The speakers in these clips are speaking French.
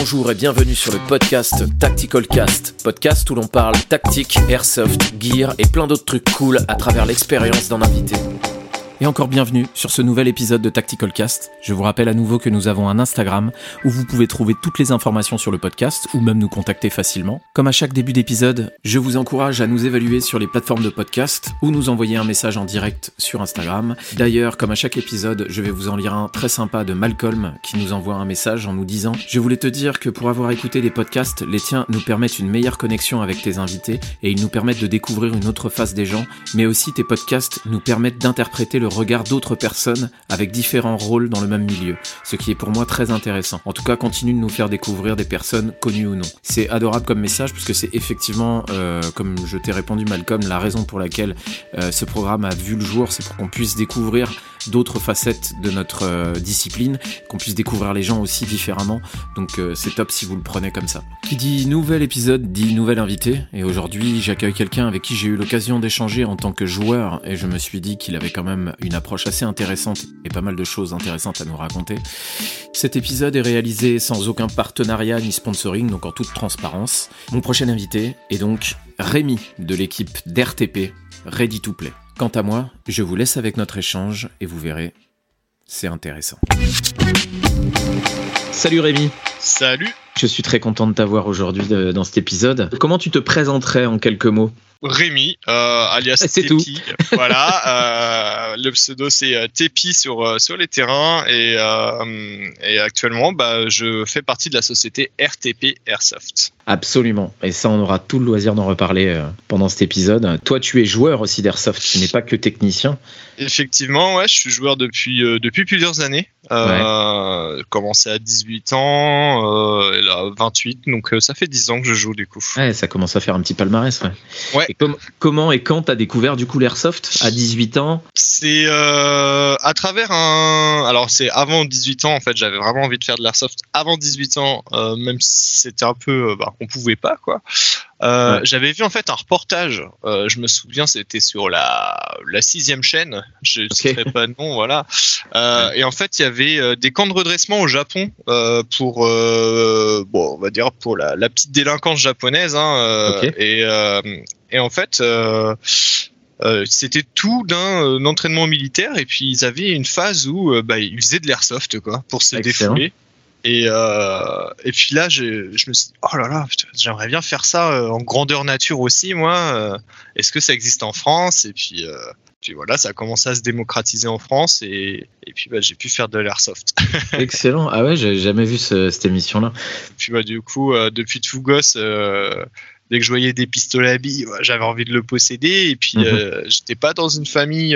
Bonjour et bienvenue sur le podcast Tactical Cast, podcast où l'on parle tactique, airsoft, gear et plein d'autres trucs cool à travers l'expérience d'un invité et encore bienvenue sur ce nouvel épisode de Tactical Cast. Je vous rappelle à nouveau que nous avons un Instagram où vous pouvez trouver toutes les informations sur le podcast ou même nous contacter facilement. Comme à chaque début d'épisode, je vous encourage à nous évaluer sur les plateformes de podcast ou nous envoyer un message en direct sur Instagram. D'ailleurs, comme à chaque épisode, je vais vous en lire un très sympa de Malcolm qui nous envoie un message en nous disant Je voulais te dire que pour avoir écouté des podcasts, les tiens nous permettent une meilleure connexion avec tes invités et ils nous permettent de découvrir une autre face des gens, mais aussi tes podcasts nous permettent d'interpréter le regard d'autres personnes avec différents rôles dans le même milieu, ce qui est pour moi très intéressant. En tout cas, continue de nous faire découvrir des personnes connues ou non. C'est adorable comme message puisque c'est effectivement, euh, comme je t'ai répondu Malcolm, la raison pour laquelle euh, ce programme a vu le jour, c'est pour qu'on puisse découvrir d'autres facettes de notre euh, discipline, qu'on puisse découvrir les gens aussi différemment. Donc euh, c'est top si vous le prenez comme ça. Qui dit nouvel épisode dit nouvel invité. Et aujourd'hui j'accueille quelqu'un avec qui j'ai eu l'occasion d'échanger en tant que joueur et je me suis dit qu'il avait quand même une approche assez intéressante et pas mal de choses intéressantes à nous raconter. Cet épisode est réalisé sans aucun partenariat ni sponsoring, donc en toute transparence. Mon prochain invité est donc Rémi de l'équipe d'RTP Ready to Play. Quant à moi, je vous laisse avec notre échange et vous verrez, c'est intéressant. Salut Rémi. Salut. Je suis très content de t'avoir aujourd'hui dans cet épisode. Comment tu te présenterais en quelques mots? Rémi, euh, alias tout. voilà, euh, le pseudo c'est euh, Tepi sur euh, sur les terrains et, euh, et actuellement bah, je fais partie de la société RTP Airsoft. Absolument, et ça on aura tout le loisir d'en reparler euh, pendant cet épisode. Toi tu es joueur aussi d'Airsoft, tu n'es pas que technicien. Effectivement, ouais, je suis joueur depuis euh, depuis plusieurs années. Euh, Commencé à 18 ans, et là 28, donc ça fait 10 ans que je joue du coup. Ouais, ça commence à faire un petit palmarès. Ouais. Ouais. Et com- comment et quand t'as découvert du coup l'airsoft à 18 ans? C'est euh, à travers un. Alors, c'est avant 18 ans, en fait, j'avais vraiment envie de faire de l'airsoft avant 18 ans, euh, même si c'était un peu. euh, Bah, on pouvait pas, quoi. Euh, Ouais. J'avais vu, en fait, un reportage. euh, je me souviens, c'était sur la, la sixième chaîne. Je ne Ok. citerai pas de nom, voilà. Euh, Et en fait, il y avait des camps de redressement au Japon pour. bon, on va dire pour la, la petite délinquance japonaise. Hein, et, et en fait. euh, c'était tout d'un euh, entraînement militaire et puis ils avaient une phase où euh, bah, ils faisaient de l'airsoft quoi pour se Excellent. défouler et euh, et puis là je, je me suis dit oh là là j'aimerais bien faire ça euh, en grandeur nature aussi moi euh, est-ce que ça existe en France? Et puis euh, puis voilà ça a commencé à se démocratiser en France et, et puis bah, j'ai pu faire de l'airsoft Excellent. Ah ouais, j'ai jamais vu ce- cette émission-là. puis bah, du coup euh, depuis tout gosse dès que je voyais des pistolets à billes j'avais envie de le posséder et puis Mhm. euh, j'étais pas dans une famille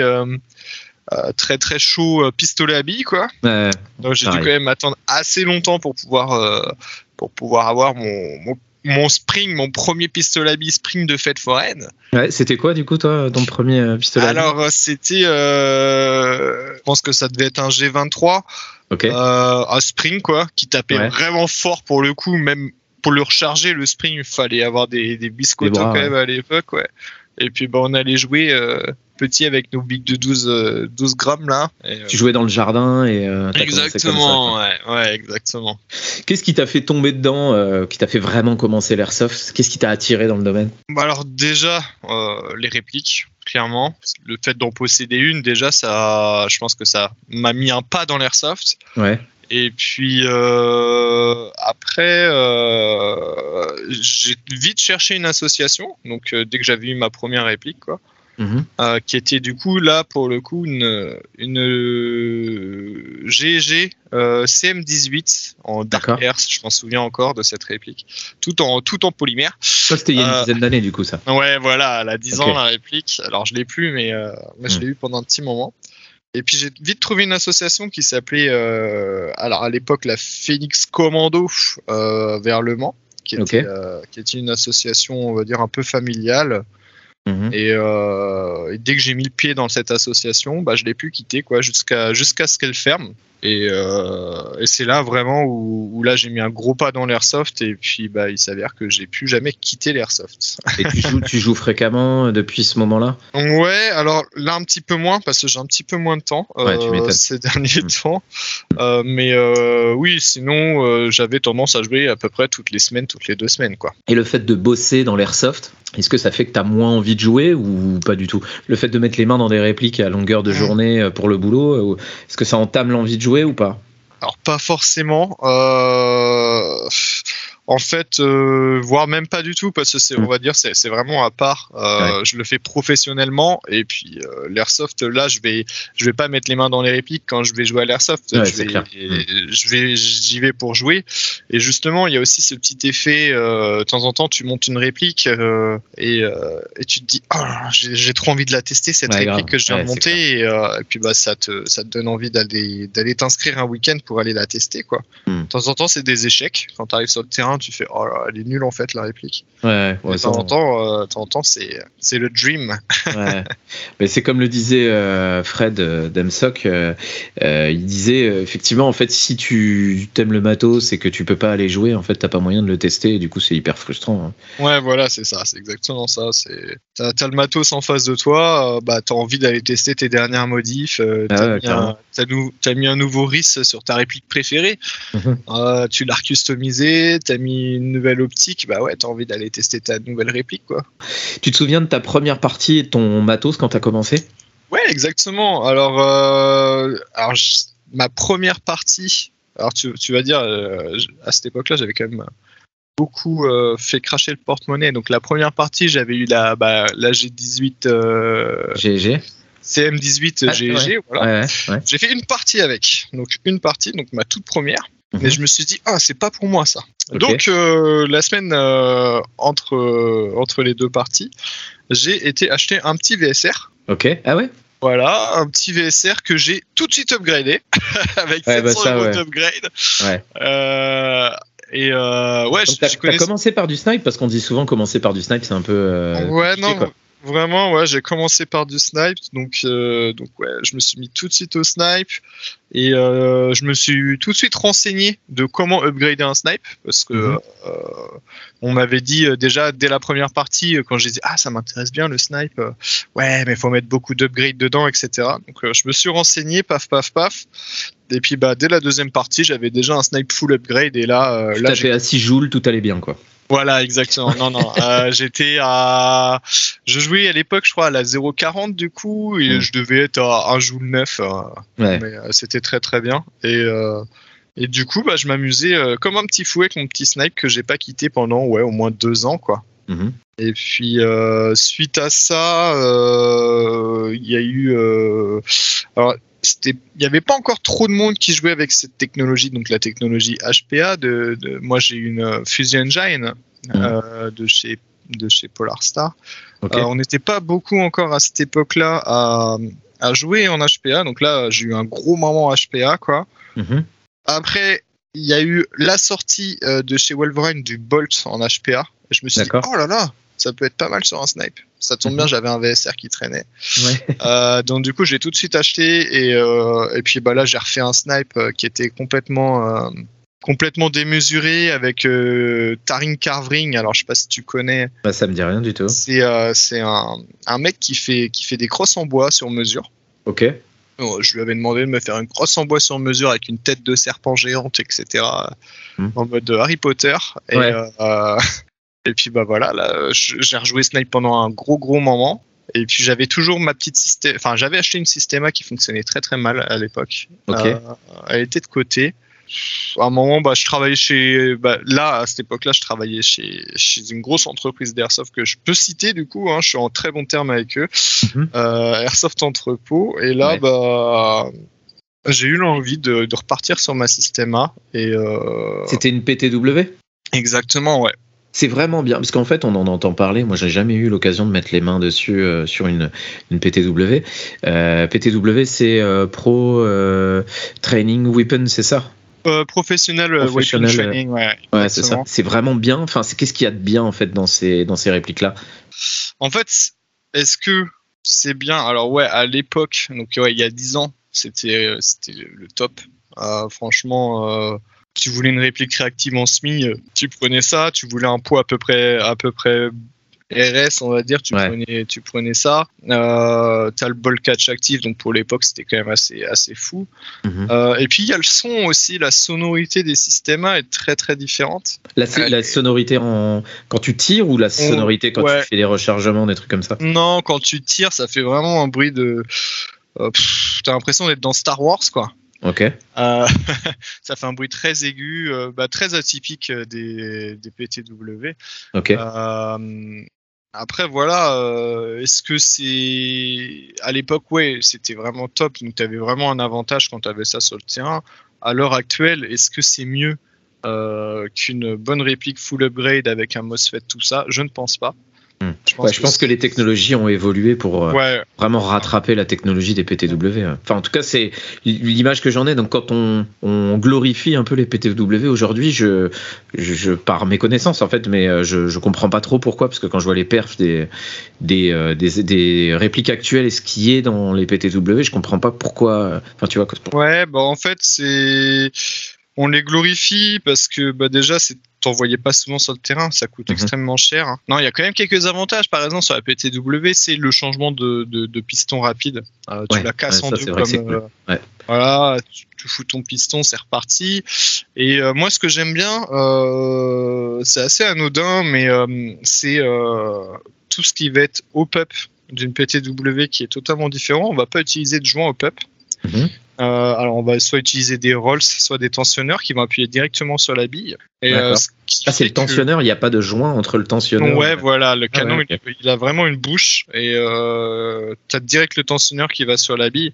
euh, très très chaud euh, pistolet à billes quoi Ouais. donc j'ai dû quand même attendre assez longtemps pour pouvoir euh, pour pouvoir avoir mon, mon mon spring, mon premier pistolet à billes spring de fête foraine. Ouais, C'était quoi du coup toi, ton premier pistolet à billes? Alors c'était, euh, je pense que ça devait être un G23, Ok. euh, un spring quoi, qui tapait Ouais. vraiment fort pour le coup, même pour le recharger le spring, il fallait avoir des, des bras, quand même à l'époque, ouais. Et puis bah, on allait jouer euh, petit avec nos bics de 12, euh, 12 grammes là. Et, Tu jouais dans le jardin et euh, ça, exactement, ouais, ouais, exactement. Qu'est-ce qui t'a fait tomber dedans, euh, qui t'a fait vraiment commencer l'airsoft? Qu'est-ce qui t'a attiré dans le domaine? Bah alors déjà les répliques clairement. Le fait d'en posséder une déjà ça je pense que ça m'a mis un pas dans l'airsoft. Ouais. et puis euh, après euh, j'ai vite cherché une association. Donc euh, dès que j'avais eu ma première réplique quoi Mhm. euh, qui était du coup là pour le coup une une GG euh, CM18 en. Dark Earth je m'en souviens encore de cette réplique tout en tout en polymère Ça c'était il y a une Euh, dizaine d'années du coup ça. Ouais, voilà, elle a 10 Ok. ans la réplique. Alors je l'ai plus, mais, je Hmm. l'ai eu pendant un petit moment. Et puis j'ai vite trouvé une association qui s'appelait, alors à l'époque la Phoenix Commando vers Le Mans, qui était, qui était une association, on va dire un peu familiale. Mhm. Et, euh, et dès que j'ai mis le pied dans cette association, bah, je l'ai pu quitter quoi, jusqu'à jusqu'à ce qu'elle ferme. Et, et c'est là vraiment où, où là j'ai mis un gros pas dans l'airsoft et puis bah il s'avère que j'ai plus jamais quitté l'airsoft. Et tu joues, tu joues fréquemment depuis ce moment-là? Ouais, alors là un petit peu moins parce que j'ai un petit peu moins de temps ces derniers mmh. temps. mais oui, sinon j'avais tendance à jouer à peu près toutes les semaines, toutes les deux semaines quoi. Et le fait de bosser dans l'airsoft, est-ce que ça fait que tu as moins envie de jouer ou pas du tout? Le fait de mettre les mains dans des répliques à longueur de journée euh, pour le boulot, euh, est-ce que ça entame l'envie de jouer? Ou pas? Alors pas forcément. Euh en fait, euh, voire même pas du tout, parce que c'est, on va dire, c'est, vraiment à part. Euh, Je le fais professionnellement, et puis euh, l'airsoft, là, je vais, je vais pas mettre les mains dans les répliques quand je vais jouer à l'airsoft. je, vais, mm. je vais, j'y vais pour jouer. Et justement, il y a aussi ce petit effet. De temps en temps, tu montes une réplique et, et tu te dis, oh, j'ai, trop envie de la tester cette réplique que je viens de monter, et, puis bah ça te, ça te donne envie d'aller, d'aller t'inscrire un week-end pour aller la tester, quoi. Mm. De temps en temps, c'est des échecs quand tu arrives sur le terrain tu fais oh là, elle est nulle en fait la réplique. Ouais, ouais, temps en temps, c'est c'est le dream. ouais. Mais c'est comme le disait euh, Fred euh, Demsock, euh, il disait effectivement en fait si tu aimes le matos et que tu peux pas aller jouer, en fait t'as pas moyen de le tester et du coup c'est hyper frustrant. Hein. Ouais, voilà, c'est ça, c'est exactement ça. C'est t'as as le matos en face de toi, bah t'as envie d'aller tester tes dernières modifs. Ah t'as mis, mis, un nouveau RIS sur ta réplique préférée. Mhm. tu l'as customisé, t'as une nouvelle optique, bah ouais, t'as envie d'aller tester ta nouvelle réplique, quoi. Tu te souviens de ta première partie et ton matos quand t'as commencé? Ouais, exactement. Alors, euh, alors ma première partie, alors tu, tu vas dire, euh, à cette époque-là, j'avais quand même beaucoup euh, fait cracher le porte-monnaie. Donc la première partie, j'avais eu la, bah, la G18 GG. CM18 GG, voilà. J'ai fait une partie avec. Donc une partie, donc ma toute première. Mais je me suis dit, ah, c'est pas pour moi ça. Donc, euh, la semaine euh, entre, euh, entre les deux parties, j'ai été acheter un petit VSR. Ok, ah ouais? Voilà, un petit VSR que j'ai tout de suite upgradé avec ouais, 700 bah euros d'upgrade. Ouais. et ouais, j'ai commencé par du snipe? Parce qu'on dit souvent commencer par du snipe, c'est un peu. ouais, non. Vraiment, ouais, j'ai commencé par du snipe, donc euh, donc ouais, je me suis mis tout de suite au snipe et euh, je me suis tout de suite renseigné de comment upgrader un snipe parce que mhm. euh, on m'avait dit déjà dès la première partie quand j'ai dit ah ça m'intéresse bien le snipe, ouais mais faut mettre beaucoup d'upgrades dedans etc. Donc je me suis renseigné paf paf paf et puis bah dès la deuxième partie j'avais déjà un snipe full upgrade et là là j'ai fait à 6 joules tout allait bien quoi. Voilà, exactement. Non, non. Euh, j'étais à. Je jouais à l'époque, je crois, à la 0,40 du coup, et mm. je devais être à 1 joule 9. Euh, mais euh, c'était très très bien. Et, et du coup, bah, je m'amusais comme un petit fou avec mon petit snipe que j'ai pas quitté pendant ouais, au moins deux ans, quoi. Mm-hmm. Et puis suite à ça, il y a eu. alors, il n'y avait pas encore trop de monde qui jouait avec cette technologie, donc la technologie HPA. De, moi, j'ai une euh, Fusion Engine euh, de chez de chez Polar Star. Euh, on n'était pas beaucoup encore à cette époque-là à, à, jouer en HPA, donc là, j'ai eu un gros moment HPA, quoi. Mhm. Après, il y a eu la sortie de chez Wolverine du Bolt en HPA. Je me suis dit, oh là là, ça peut être pas mal sur un snipe. Ça tombe bien, mhm. j'avais un VSR qui traînait. Euh, donc du coup, j'ai tout de suite acheté et, euh, et puis bah là, j'ai refait un snipe euh, qui était complètement complètement démesuré avec Taring Carvering. Alors je sais pas si tu connais. Bah, ça me dit rien du tout. C'est c'est un, un mec qui fait qui fait des crosses en bois sur mesure. Ok. je lui avais demandé de me faire une crosse en bois sur mesure avec une tête de serpent géante, etc. Hmm. En mode Harry Potter. Et, et puis bah voilà, là, j'ai rejoué Snipe pendant un gros gros moment. Et puis j'avais toujours ma petite système, enfin j'avais acheté une Systema qui fonctionnait très très mal à l'époque. Ok. Euh, elle était de côté. À un moment, bah, je travaillais chez, bah, là à cette époque-là, je travaillais chez, chez une grosse entreprise d'airsoft que je peux citer du coup. Hein, je suis en très bon terme avec eux, mhm. euh, Airsoft Entrepôt. Et là, bah j'ai eu l'envie de, de, repartir sur ma Systema. Et euh... c'était une PTW. Exactement, ouais c'est vraiment bien parce qu'en fait on en entend parler. Moi j'ai jamais eu l'occasion de mettre les mains dessus euh, sur une, une PTW. Euh, PTW c'est euh, Pro Training Weapon, c'est ça? Professionnel, Weapon Training, ouais. Ouais, c'est ça. C'est vraiment bien. Enfin, c'est qu'est-ce qu'il y a de bien en fait dans ces dans ces répliques là En fait, est-ce que c'est bien? Alors ouais, à l'époque, donc ouais, il y a 10 ans, c'était c'était le top. franchement, tu voulais une réplique réactive en SMI, tu prenais ça. Tu voulais un poids à peu près, à peu près RS, on va dire, tu, prenais, tu prenais ça. Euh, tu as le ball catch actif, donc pour l'époque, c'était quand même assez, assez fou. Mhm. Euh, et puis, il y a le son aussi, la sonorité des systèmes est très très différente. La, la sonorité en... quand tu tires ou la sonorité quand tu fais des rechargements, des trucs comme ça? Non, quand tu tires, ça fait vraiment un bruit de. Euh, T'as l'impression d'être dans Star Wars, quoi. Ok. Euh, ça fait un bruit très aigu, euh, bah, très atypique des, des PTW. Ok. Après, voilà, euh, est-ce que c'est. À l'époque, ouais, c'était vraiment top. Donc, tu avais vraiment un avantage quand tu avais ça sur le terrain. À l'heure actuelle, est-ce que c'est mieux euh, qu'une bonne réplique full upgrade avec un MOSFET, tout ça? Je ne pense pas. Hmm. Je pense, je pense que les technologies ont évolué pour euh, vraiment rattraper la technologie des PTW. Enfin, en tout cas, c'est l'image que j'en ai. Donc, quand on, on, glorifie un peu les PTW aujourd'hui, je, je, par mes connaissances en fait, mais euh, je, je comprends pas trop pourquoi, parce que quand je vois les perfs des, des, euh, des, des, répliques actuelles et ce qui est dans les PTW, je comprends pas pourquoi. Enfin, tu vois. Ouais, bah en fait, c'est on les glorifie parce que bah déjà c'est t'en voyais pas souvent sur le terrain, ça coûte mhm. extrêmement cher. Hein. Non, il y a quand même quelques avantages. Par exemple, sur la PTW, c'est le changement de, de, piston rapide. Euh, tu la casses en deux comme. Euh, voilà, tu, fous ton piston, c'est reparti. Et euh, moi, ce que j'aime bien, c'est assez anodin, mais c'est tout ce qui va être op-up d'une PTW qui est totalement différent. On va pas utiliser de joint op-up. Mhm. Euh, alors on va soit utiliser des rolls, soit des tensionneurs qui vont appuyer directement sur la bille. Et, euh, ah, c'est le tensionneur, il n'y a pas de joint entre le tensionneur. Ouais, voilà, le ah canon, il, a vraiment une bouche et euh, tu as direct le tensionneur qui va sur la bille.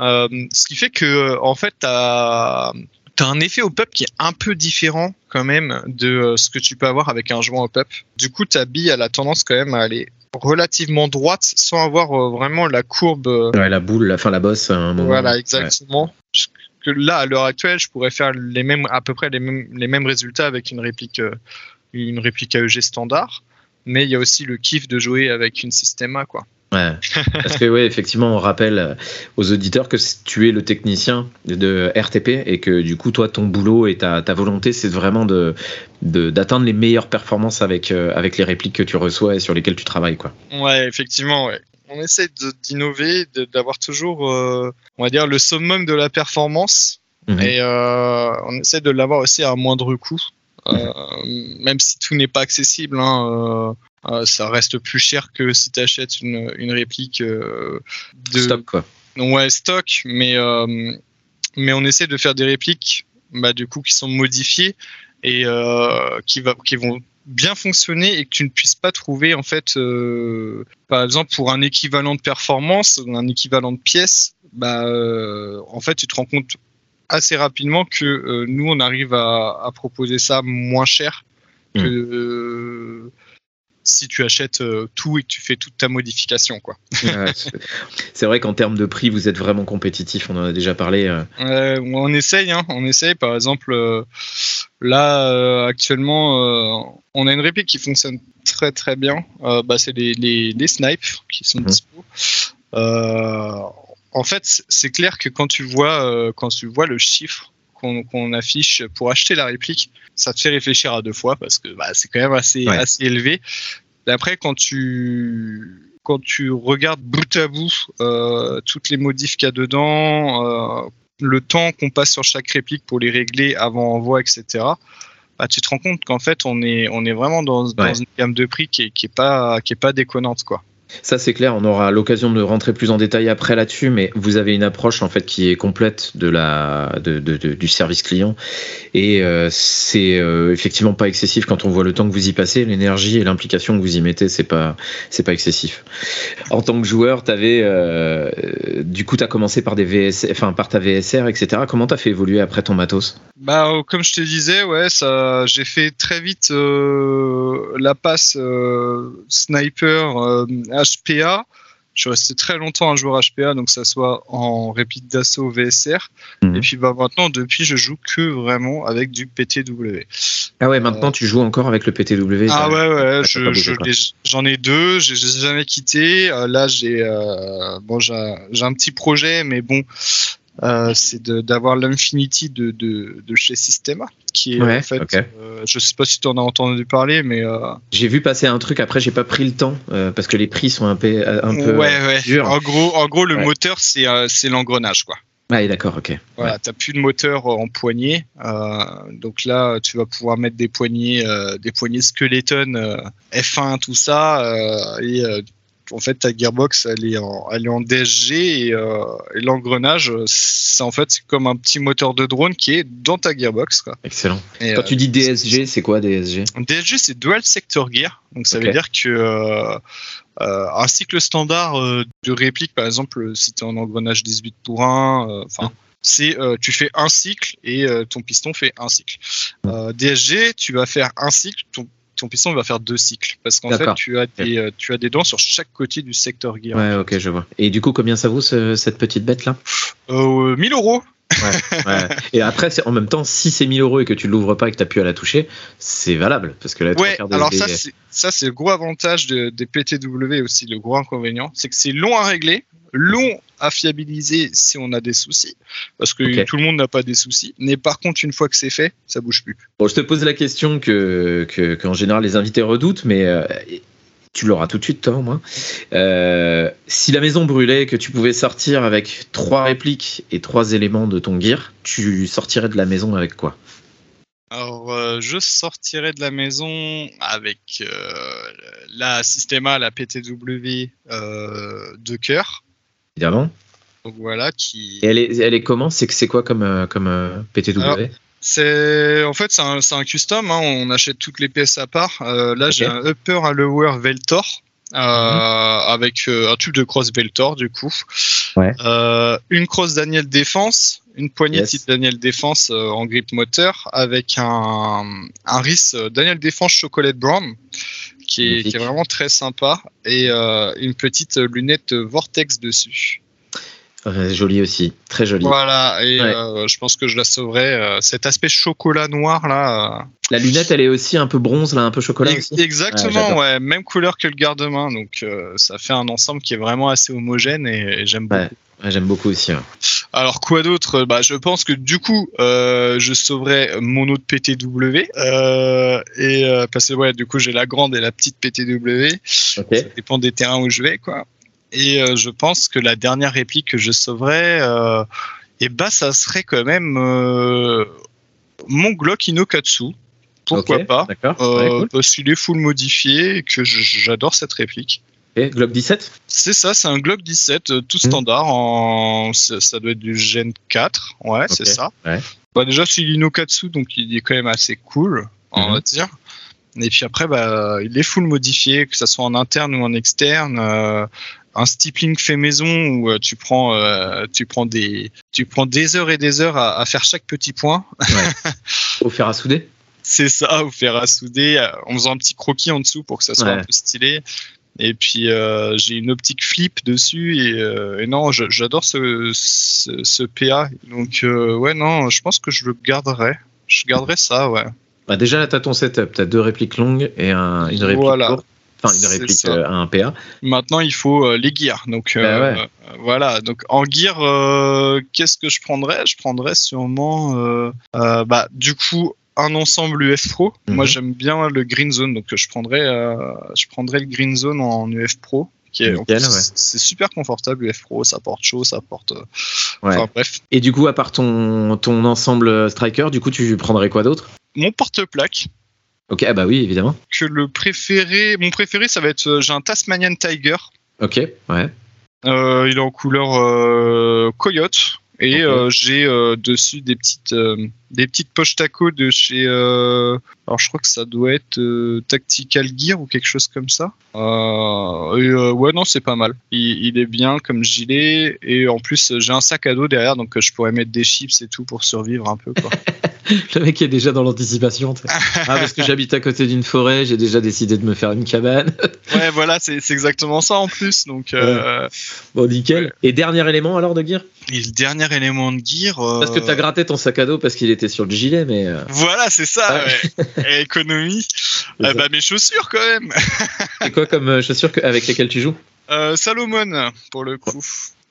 Euh, ce qui fait que, en fait, tu as, un effet au pop qui est un peu différent quand même de ce que tu peux avoir avec un joint au pop. Du coup, ta bille, elle a tendance quand même à aller relativement droite sans avoir euh, vraiment la courbe. Euh, ouais, la boule, la fin, la bosse. Un moment. Voilà, exactement. Que là, à l'heure actuelle, je pourrais faire les mêmes, à peu près les mêmes, les mêmes résultats avec une réplique, euh, une réplique AEG standard. Mais il y a aussi le kiff de jouer avec une Systema, quoi. Ouais. Parce que oui, effectivement, on rappelle euh, aux auditeurs que tu es le technicien de RTP et que du coup, toi, ton boulot et ta, ta volonté, c'est vraiment de d'atteindre les meilleures performances avec, euh, avec les répliques que tu reçois et sur lesquelles tu travailles. Quoi. Ouais, effectivement, ouais. On essaie d'innover, d'avoir toujours, euh, on va dire, le summum de la performance. Mhm. Et on essaie de l'avoir aussi à un moindre coût. Même si tout n'est pas accessible. Hein, euh, ça reste plus cher que si tu achètes une, une réplique euh, de stock quoi. Ouais, stock, mais euh, mais on essaie de faire des répliques bah, du coup qui sont modifiées et qui va qui vont bien fonctionner et que tu ne puisses pas trouver en fait par exemple pour un équivalent de performance un équivalent de pièce bah en fait tu te rends compte assez rapidement que nous on arrive à, à, proposer ça moins cher que mmh si tu achètes euh, tout et que tu fais toute ta modification. Quoi. c'est vrai qu'en termes de prix, vous êtes vraiment compétitif, on en a déjà parlé. Euh. Euh, on essaye, hein, on essaye. Par exemple, là, actuellement, on a une réplique qui fonctionne très très bien. Bah, c'est les, les, snipes qui sont mmh. dispo. en fait, c'est clair que quand tu vois, quand tu vois le chiffre qu'on affiche pour acheter la réplique, ça te fait réfléchir à deux fois parce que bah, c'est quand même assez, assez élevé. Et après, quand tu quand tu regardes bout à bout euh, toutes les modifs qu'il y a dedans, euh, le temps qu'on passe sur chaque réplique pour les régler avant envoi, etc. Bah, tu te rends compte qu'en fait on est on est vraiment dans, dans une gamme de prix qui est, qui est pas qui est pas déconnante quoi. Ça c'est clair, on aura l'occasion de rentrer plus en détail après là-dessus, mais vous avez une approche en fait qui est complète de la du service client et euh, c'est euh, effectivement pas excessif quand on voit le temps que vous y passez, l'énergie et l'implication que vous y mettez, c'est pas pas excessif. En tant que joueur, t'avais euh, du coup t'as commencé par des VS, enfin par ta VSR, etc. Comment t'as fait évoluer après ton matos? Bah comme je te disais, ouais, j'ai fait très vite la passe sniper HPA. Je suis resté très longtemps un joueur HPA, donc ça soit en rapide d'assaut VSR. Mhm. Et puis bah, maintenant, depuis, je joue que vraiment avec du PTW. Ah ouais, maintenant tu joues encore avec le PTW Ah ouais, ouais, j'en ai deux, je les ai jamais quittés. Euh, là, j'ai euh, bon, j'ai un petit projet, mais bon, euh, c'est d'avoir l'Infinity de, de, de, chez Systema, qui est en fait, euh, je sais pas si tu en as entendu parler, mais euh, j'ai vu passer un truc. Après, j'ai pas pris le temps parce que les prix sont un peu, un peu ouais, ouais. Durs. En gros, en gros, le moteur c'est c'est l'engrenage, quoi. Ah, d'accord, ok. Voilà, t'as plus de moteur en poignée, donc là, tu vas pouvoir mettre des poignées, des poignées skeleton F1, tout ça, et en fait ta gearbox elle est en, elle est en DSG euh, et, l'engrenage c'est en fait comme un petit moteur de drone qui est dans ta gearbox. Quoi. Excellent. Quand tu dis euh, DSG, c'est quoi DSG DSG c'est Dual Sector Gear, donc ça veut dire que euh, un cycle standard de réplique par exemple si tu es en engrenage 18 pour 1, enfin c'est tu fais un cycle et ton piston fait un cycle. DSG, tu vas faire un cycle, ton ton piston va faire deux cycles parce qu'en fait tu as des euh, tu as des dents sur chaque côté du secteur gear. Ouais, ok, je vois. Et du coup, combien ça vaut cette petite bête là euh, 1000 euros. Ouais, Et après, en même temps, si c'est 1000 euros et que tu l'ouvres pas et que tu as pu à la toucher, c'est valable. Parce que là, ouais, alors ça, c'est, ça, c'est le gros avantage des PTW aussi. Le gros inconvénient, c'est que c'est long à régler long à fiabiliser si on a des soucis, parce que tout le monde n'a pas des soucis. Mais par contre, une fois que c'est fait, ça bouge plus. Bon, je te pose la question que qu'en général les invités redoutent, mais euh, tu l'auras tout de suite, toi, au moins. Euh, si la maison brûlait, que tu pouvais sortir avec trois répliques et trois éléments de ton gear, tu sortirais de la maison avec quoi? Alors, euh, je sortirais de la maison avec la Systema, la PTW de cœur, évidemment. Donc voilà, qui. Et elle est, elle est comment? C'est c'est quoi comme, euh, comme euh, PTW c'est en fait c'est un, un, custom. Hein, on achète toutes les pièces à part. Euh, là, j'ai un upper à lower Veltor. Euh, mhm. avec un tube de cross Veltor du coup, ouais. une cross Daniel Défense, une poignée type Daniel Défense en grip moteur avec un, un RIS Daniel Défense Chocolate Brown qui est, vraiment très sympa, et euh, une petite lunette Vortex dessus. Jolie aussi, très jolie. Voilà, et euh, je pense que je la sauverai. Euh, cet aspect chocolat noir là. La lunette, elle est aussi un peu bronze là, un peu chocolat. exactement, ouais, même couleur que le garde-main, donc ça fait un ensemble qui est vraiment assez homogène et, j'aime beaucoup. J'aime beaucoup aussi. Alors quoi d'autre? Bah, Je pense que du coup, euh, je sauverai mon autre PTW. Euh, et euh, parce que ouais, du coup, j'ai la grande et la petite PTW. Ça dépend des terrains où je vais, quoi. Et je pense que la dernière réplique que je sauverai, et bah, ça serait quand même mon Glock Inokatsu. Pourquoi pas? Parce qu'il est full modifié et que j'adore cette réplique. Glock 17 C'est ça, c'est un Glock 17 euh, tout hmm. standard. En... Ça doit être du Gen 4. Ouais, c'est ça. Bah, déjà, c'est l'Inokatsu, donc il est quand même assez cool, on hmm. va dire. Et puis après, bah, il est full modifié, que ce soit en interne ou en externe. Euh, un stippling fait maison où euh, tu prends, tu prends des, tu prends des heures et des heures à, faire chaque petit point. Ouais. Au fer à souder. C'est ça, au fer à souder, en faisant un petit croquis en dessous pour que ça soit un peu stylé. Et puis euh, j'ai une optique flip dessus et, euh, non, j'adore ce, ce, PA. Donc euh, ouais, non, je pense que je le garderai. Je garderai ça, ouais. Bah déjà là, t'as ton setup, t'as deux répliques longues et un, une réplique courte. Enfin, une réplique à un PA. Maintenant, il faut les gears. Donc bah voilà. Donc en gear, qu'est-ce que je prendrais? Je prendrais sûrement, bah du coup, un ensemble UF Pro. Moi, mhm. j'aime bien le Green Zone, donc je prendrais, euh, je prendrais le Green Zone en UF Pro. C'est super confortable, UF Pro, ça porte chaud, ça porte. Euh, enfin, bref. Et du coup, à part ton, ton ensemble Striker, du coup, tu prendrais quoi d'autre? Mon porte-plaque. Ok, ah bah oui, évidemment. Que le préféré, mon préféré, ça va être, euh, j'ai un Tasmanian Tiger. Ok, ouais. il est en couleur Coyote. Et j'ai dessus des petites des petites poches taco de chez. Euh, alors je crois que ça doit être euh, Tactical Gear ou quelque chose comme ça. Euh, ouais non c'est pas mal. Il, est bien comme gilet et en plus j'ai un sac à dos derrière donc je pourrais mettre des chips et tout pour survivre un peu quoi. le mec est déjà dans l'anticipation. ah, parce que j'habite à côté d'une forêt, j'ai déjà décidé de me faire une cabane. ouais, voilà, c'est exactement ça en plus. Donc, euh... Bon, nickel. Et dernier élément alors de gear? Et le dernier élément de gear. Euh... Parce que t'as gratté ton sac à dos parce qu'il était sur le gilet, mais. Euh, voilà, c'est ça, ouais. économie. Euh, bah, mes chaussures quand même. c'est quoi comme euh, chaussures avec lesquelles tu joues? Salomon, pour le coup.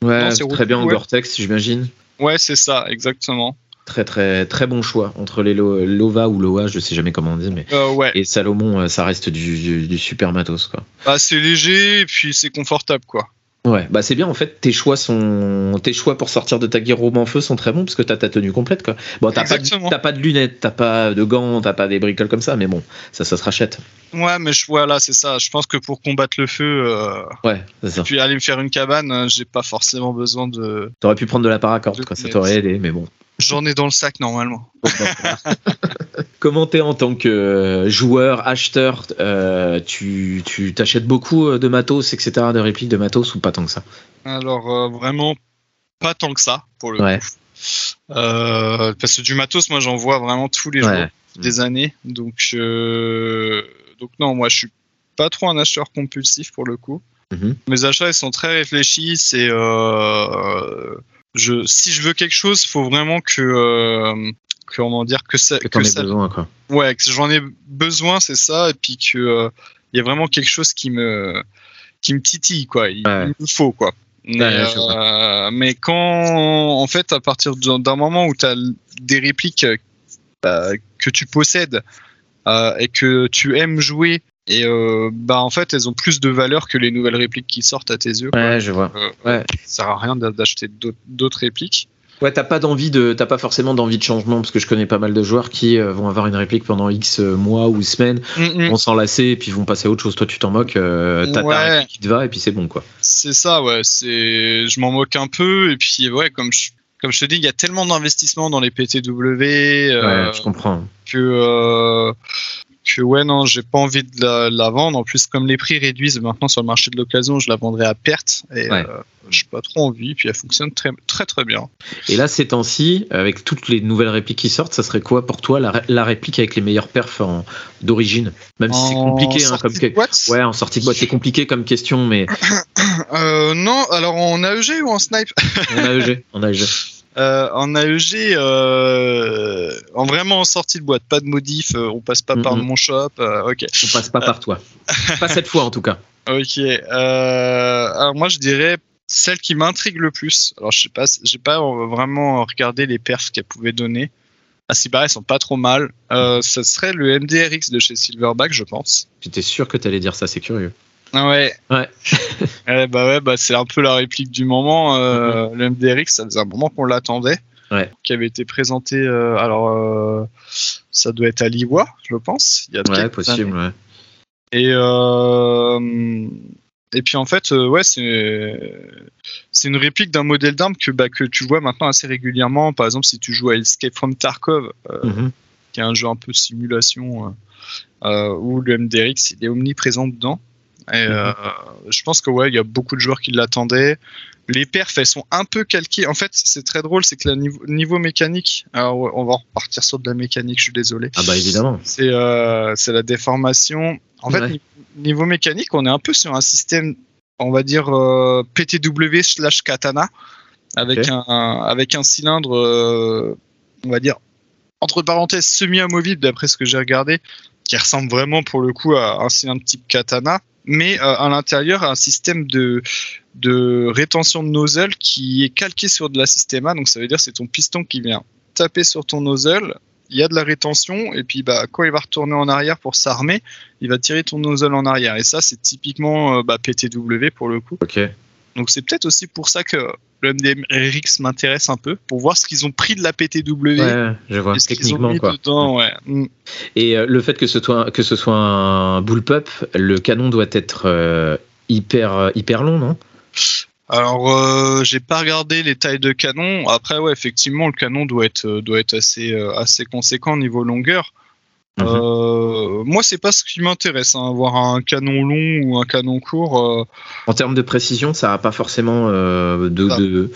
Ouais, très bien en Gore-Tex, j'imagine. Ouais, c'est ça, exactement. Très très très bon choix entre les Lova ou Loa, je sais jamais comment on dit, mais Euh, ouais. et Salomon, euh, ça reste du, du, du super matos quoi. Bah, c'est léger et puis c'est confortable, quoi. Ouais, bah c'est bien en fait. Tes choix sont, tes choix pour sortir de ta guerre en feu sont très bons parce que t'as ta tenue complète quoi. Bon, t'as pas, de- Exactement. t'as pas de lunettes, t'as pas de gants, t'as pas des bricoles comme ça, mais bon, ça, ça se rachète. Ouais, mais je, voilà, c'est ça. Je pense que pour combattre le feu, euh, Ouais, ça. puis aller me faire une cabane, euh, j'ai pas forcément besoin de. T'aurais pu prendre de la paracorde quoi, ça t'aurait aidé, mais bon. J'en ai dans le sac normalement. Comment t'es en tant que euh, joueur, acheteur, euh, tu, tu t'achètes beaucoup euh, de matos, etc., de répliques de matos ou pas tant que ça? Alors euh, vraiment pas tant que ça pour le Ouais. coup. Euh, parce que du matos, moi j'en vois vraiment tous les jours, Ouais. des années. Donc euh, donc non, moi je suis pas trop un acheteur compulsif pour le coup. Mhm. Mes achats ils sont très réfléchis. C'est euh, je si je veux quelque chose, faut vraiment que euh, comment dire que ça Que que ça besoin quoi. ouais que j'en ai besoin c'est ça et puis que euh, il y a vraiment quelque chose qui me qui me titille quoi il, Ouais. il me faut quoi mais, Ouais, je euh, mais quand en fait à partir d'un moment où tu as des répliques euh, bah, que tu possèdes euh, et que tu aimes jouer et euh, bah en fait elles ont plus de valeur que les nouvelles répliques qui sortent à tes yeux quoi. Ouais, je vois. Euh, Ouais. ça sert à rien d'a- d'acheter d'autres- répliques Ouais, t'as pas d'envie de, t'as pas forcément d'envie de changement parce que je connais pas mal de joueurs qui euh, vont avoir une réplique pendant X euh, mois ou semaines, Mm, mm. vont s'en lasser et puis vont passer à autre chose. Toi, tu t'en moques, euh, t'as ta Ouais. réplique qui te va et puis c'est bon quoi. C'est ça, ouais. C'est, je m'en moque un peu et puis ouais, comme je, comme je te dis, il y a tellement d'investissements dans les PTW euh, Ouais, je comprends. que euh, que ouais non, j'ai pas envie de la, la vendre. En plus, comme les prix réduisent maintenant sur le marché de l'occasion, je la vendrai à perte et Ouais. euh, j'ai pas trop envie. Puis elle fonctionne très très très bien. Et là, ces temps-ci, avec toutes les nouvelles répliques qui sortent, ça serait quoi pour toi la, ré- la réplique avec les meilleurs perfs d'origine? Même si c'est compliqué, hein, comme que- Ouais, en sortie de boîte, c'est compliqué comme question, mais Euh, non, alors en AEG ou en snipe? En AEG, en AEG. Euh, en AEG, euh, en vraiment en sortie de boîte, pas de modif, euh, on passe pas par Mhm. mon shop. euh, ok. On passe pas par toi. Pas cette fois en tout cas. Ok. Alors moi, je dirais celle qui m'intrigue le plus. Alors je sais pas, j'ai pas vraiment regardé les perfs qu'elle pouvait donner. À ce qui paraît, elles sont pas trop mal. Ça serait le MDRX de chez Silverback, je pense. J'étais sûr que t'allais dire ça, c'est curieux. Ouais. Ouais. Ouais, bah ouais, bah c'est un peu la réplique du moment. Euh, Le MDRX, ça faisait un moment qu'on l'attendait. Ouais. Qui avait été présenté. euh, alors, euh, ça doit être à Liwa, je pense. Il y a Ouais, possible, ouais. Et euh, et puis en fait, ouais, c'est c'est une réplique d'un modèle d'arme que bah, que tu vois maintenant assez régulièrement. Par exemple, si tu joues à Escape from Tarkov, Mhm. qui est un jeu un peu de simulation où le MDRX il est omniprésent dedans. Et euh, je pense que ouais, il y a beaucoup de joueurs qui l'attendaient. Les perfs, elles sont un peu calquées. En fait, c'est très drôle, c'est que le niveau, niveau mécanique, alors on va repartir sur de la mécanique, je suis désolé. Ah bah évidemment. C'est euh, la déformation. En fait, Ouais. niveau mécanique, on est un peu sur un système, on va dire euh, PTW slash katana, avec un, avec un cylindre, on va dire entre parenthèses semi-amovible d'après ce que j'ai regardé, qui ressemble vraiment pour le coup à un cylindre type katana, mais euh, à l'intérieur un système de de rétention de nozzle qui est calqué sur de la systéma. Donc ça veut dire c'est ton piston qui vient taper sur ton nozzle il y a de la rétention et puis bah quand il va retourner en arrière pour s'armer, il va tirer ton nozzle en arrière et ça c'est typiquement euh, bah, PTW pour le coup. Donc c'est peut-être aussi pour ça que le MDRX m'intéresse un peu pour voir ce qu'ils ont pris de la PTW Ouais, je vois. et ce qu'ils ont Techniquement mis quoi. dedans. Ouais. Mm. Et euh, le fait que ce soit que ce soit un bullpup, le canon doit être euh, hyper euh, hyper long, non? Alors euh, j'ai pas regardé les tailles de canon. Après ouais effectivement le canon doit être doit être assez euh, assez conséquent niveau longueur. Mhm. Euh, moi c'est pas ce qui m'intéresse, hein, avoir un canon long ou un canon court. euh, En termes de précision, ça n'a pas forcément euh, de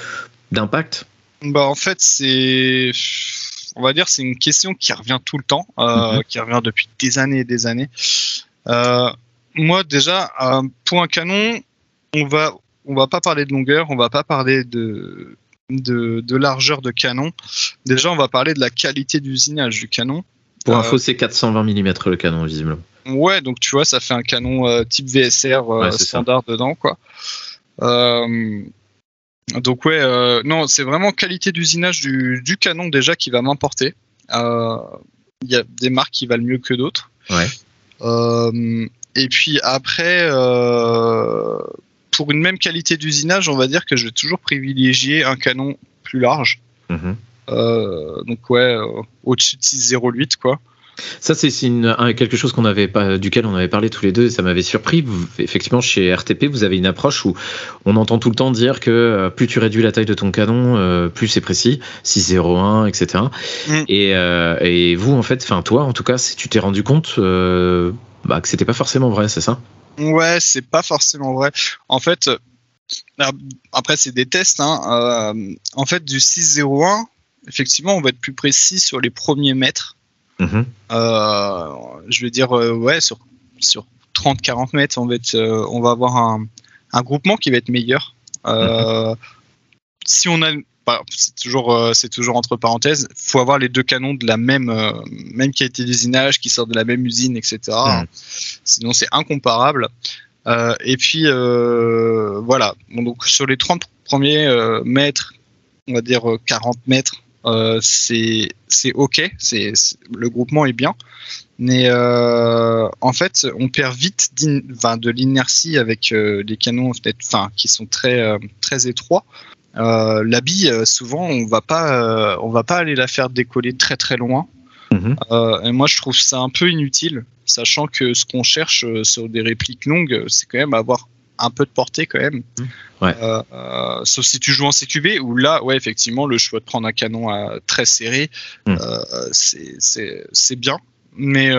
d'impact? Bah en fait c'est on va dire c'est une question qui revient tout le temps, euh, Mhm. qui revient depuis des années et des années. Moi déjà pour un canon, on va on va pas parler de longueur, on va pas parler de de, de largeur de canon. Déjà on va parler de la qualité d'usinage du canon. Pour Euh, info, c'est 420 mm le canon visiblement. Ouais, donc tu vois, ça fait un canon euh, type VSR euh, Ouais, c'est ça. standard dedans, quoi. Euh, Donc ouais, euh, non, c'est vraiment qualité d'usinage du, du canon déjà qui va m'emporter. Euh, Il y a des marques qui valent mieux que d'autres. Ouais. Euh, et puis après, euh, pour une même qualité d'usinage, on va dire que je vais toujours privilégier un canon plus large. Mhm. Euh, donc ouais, euh, au-dessus de 6,08 quoi. Ça, c'est quelque chose qu'on avait pas, duquel on avait parlé tous les deux et ça m'avait surpris. Vous- effectivement, chez RTP, vous avez une approche où on entend tout le temps dire que euh, plus tu réduis la taille de ton canon, plus c'est précis, 6,01, etc. Mm. Et, euh, et vous, en fait, enfin toi, en tout cas, si tu t'es rendu compte euh, bah, que c'était pas forcément vrai, c'est ça? Ouais, c'est pas forcément vrai. En fait, après c'est des tests. Hein, euh, en fait, du 6,01, effectivement, on va être plus précis sur les premiers mètres. Mhm. Euh, je veux dire, euh, ouais, sur, sur 30-40 mètres, on va, être, euh, on va avoir un, un groupement qui va être meilleur. Euh, Si on a, bah, c'est toujours, c'est toujours entre parenthèses, faut avoir les deux canons de la même, même qualité d'usinage, qui sortent de la même usine, etc. Mhm. Sinon, c'est incomparable. Et puis, voilà. Bon, donc, sur les 30 premiers mètres, on va dire euh, 40 mètres, euh, c'est ok, c'est le groupement est bien, mais euh, en fait on perd vite enfin, de l'inertie avec euh, les canons enfin qui sont très euh, très étroits. La bille, souvent on va pas on va pas aller la faire décoller très très loin. Mhm. Et moi je trouve ça un peu inutile, sachant que ce qu'on cherche sur des répliques longues, c'est quand même avoir un peu de portée quand même. Ouais. Euh, euh, sauf si tu joues en CQB, où là, ouais, effectivement, le choix de prendre un canon euh, très serré, Mm. c'est- bien. Mais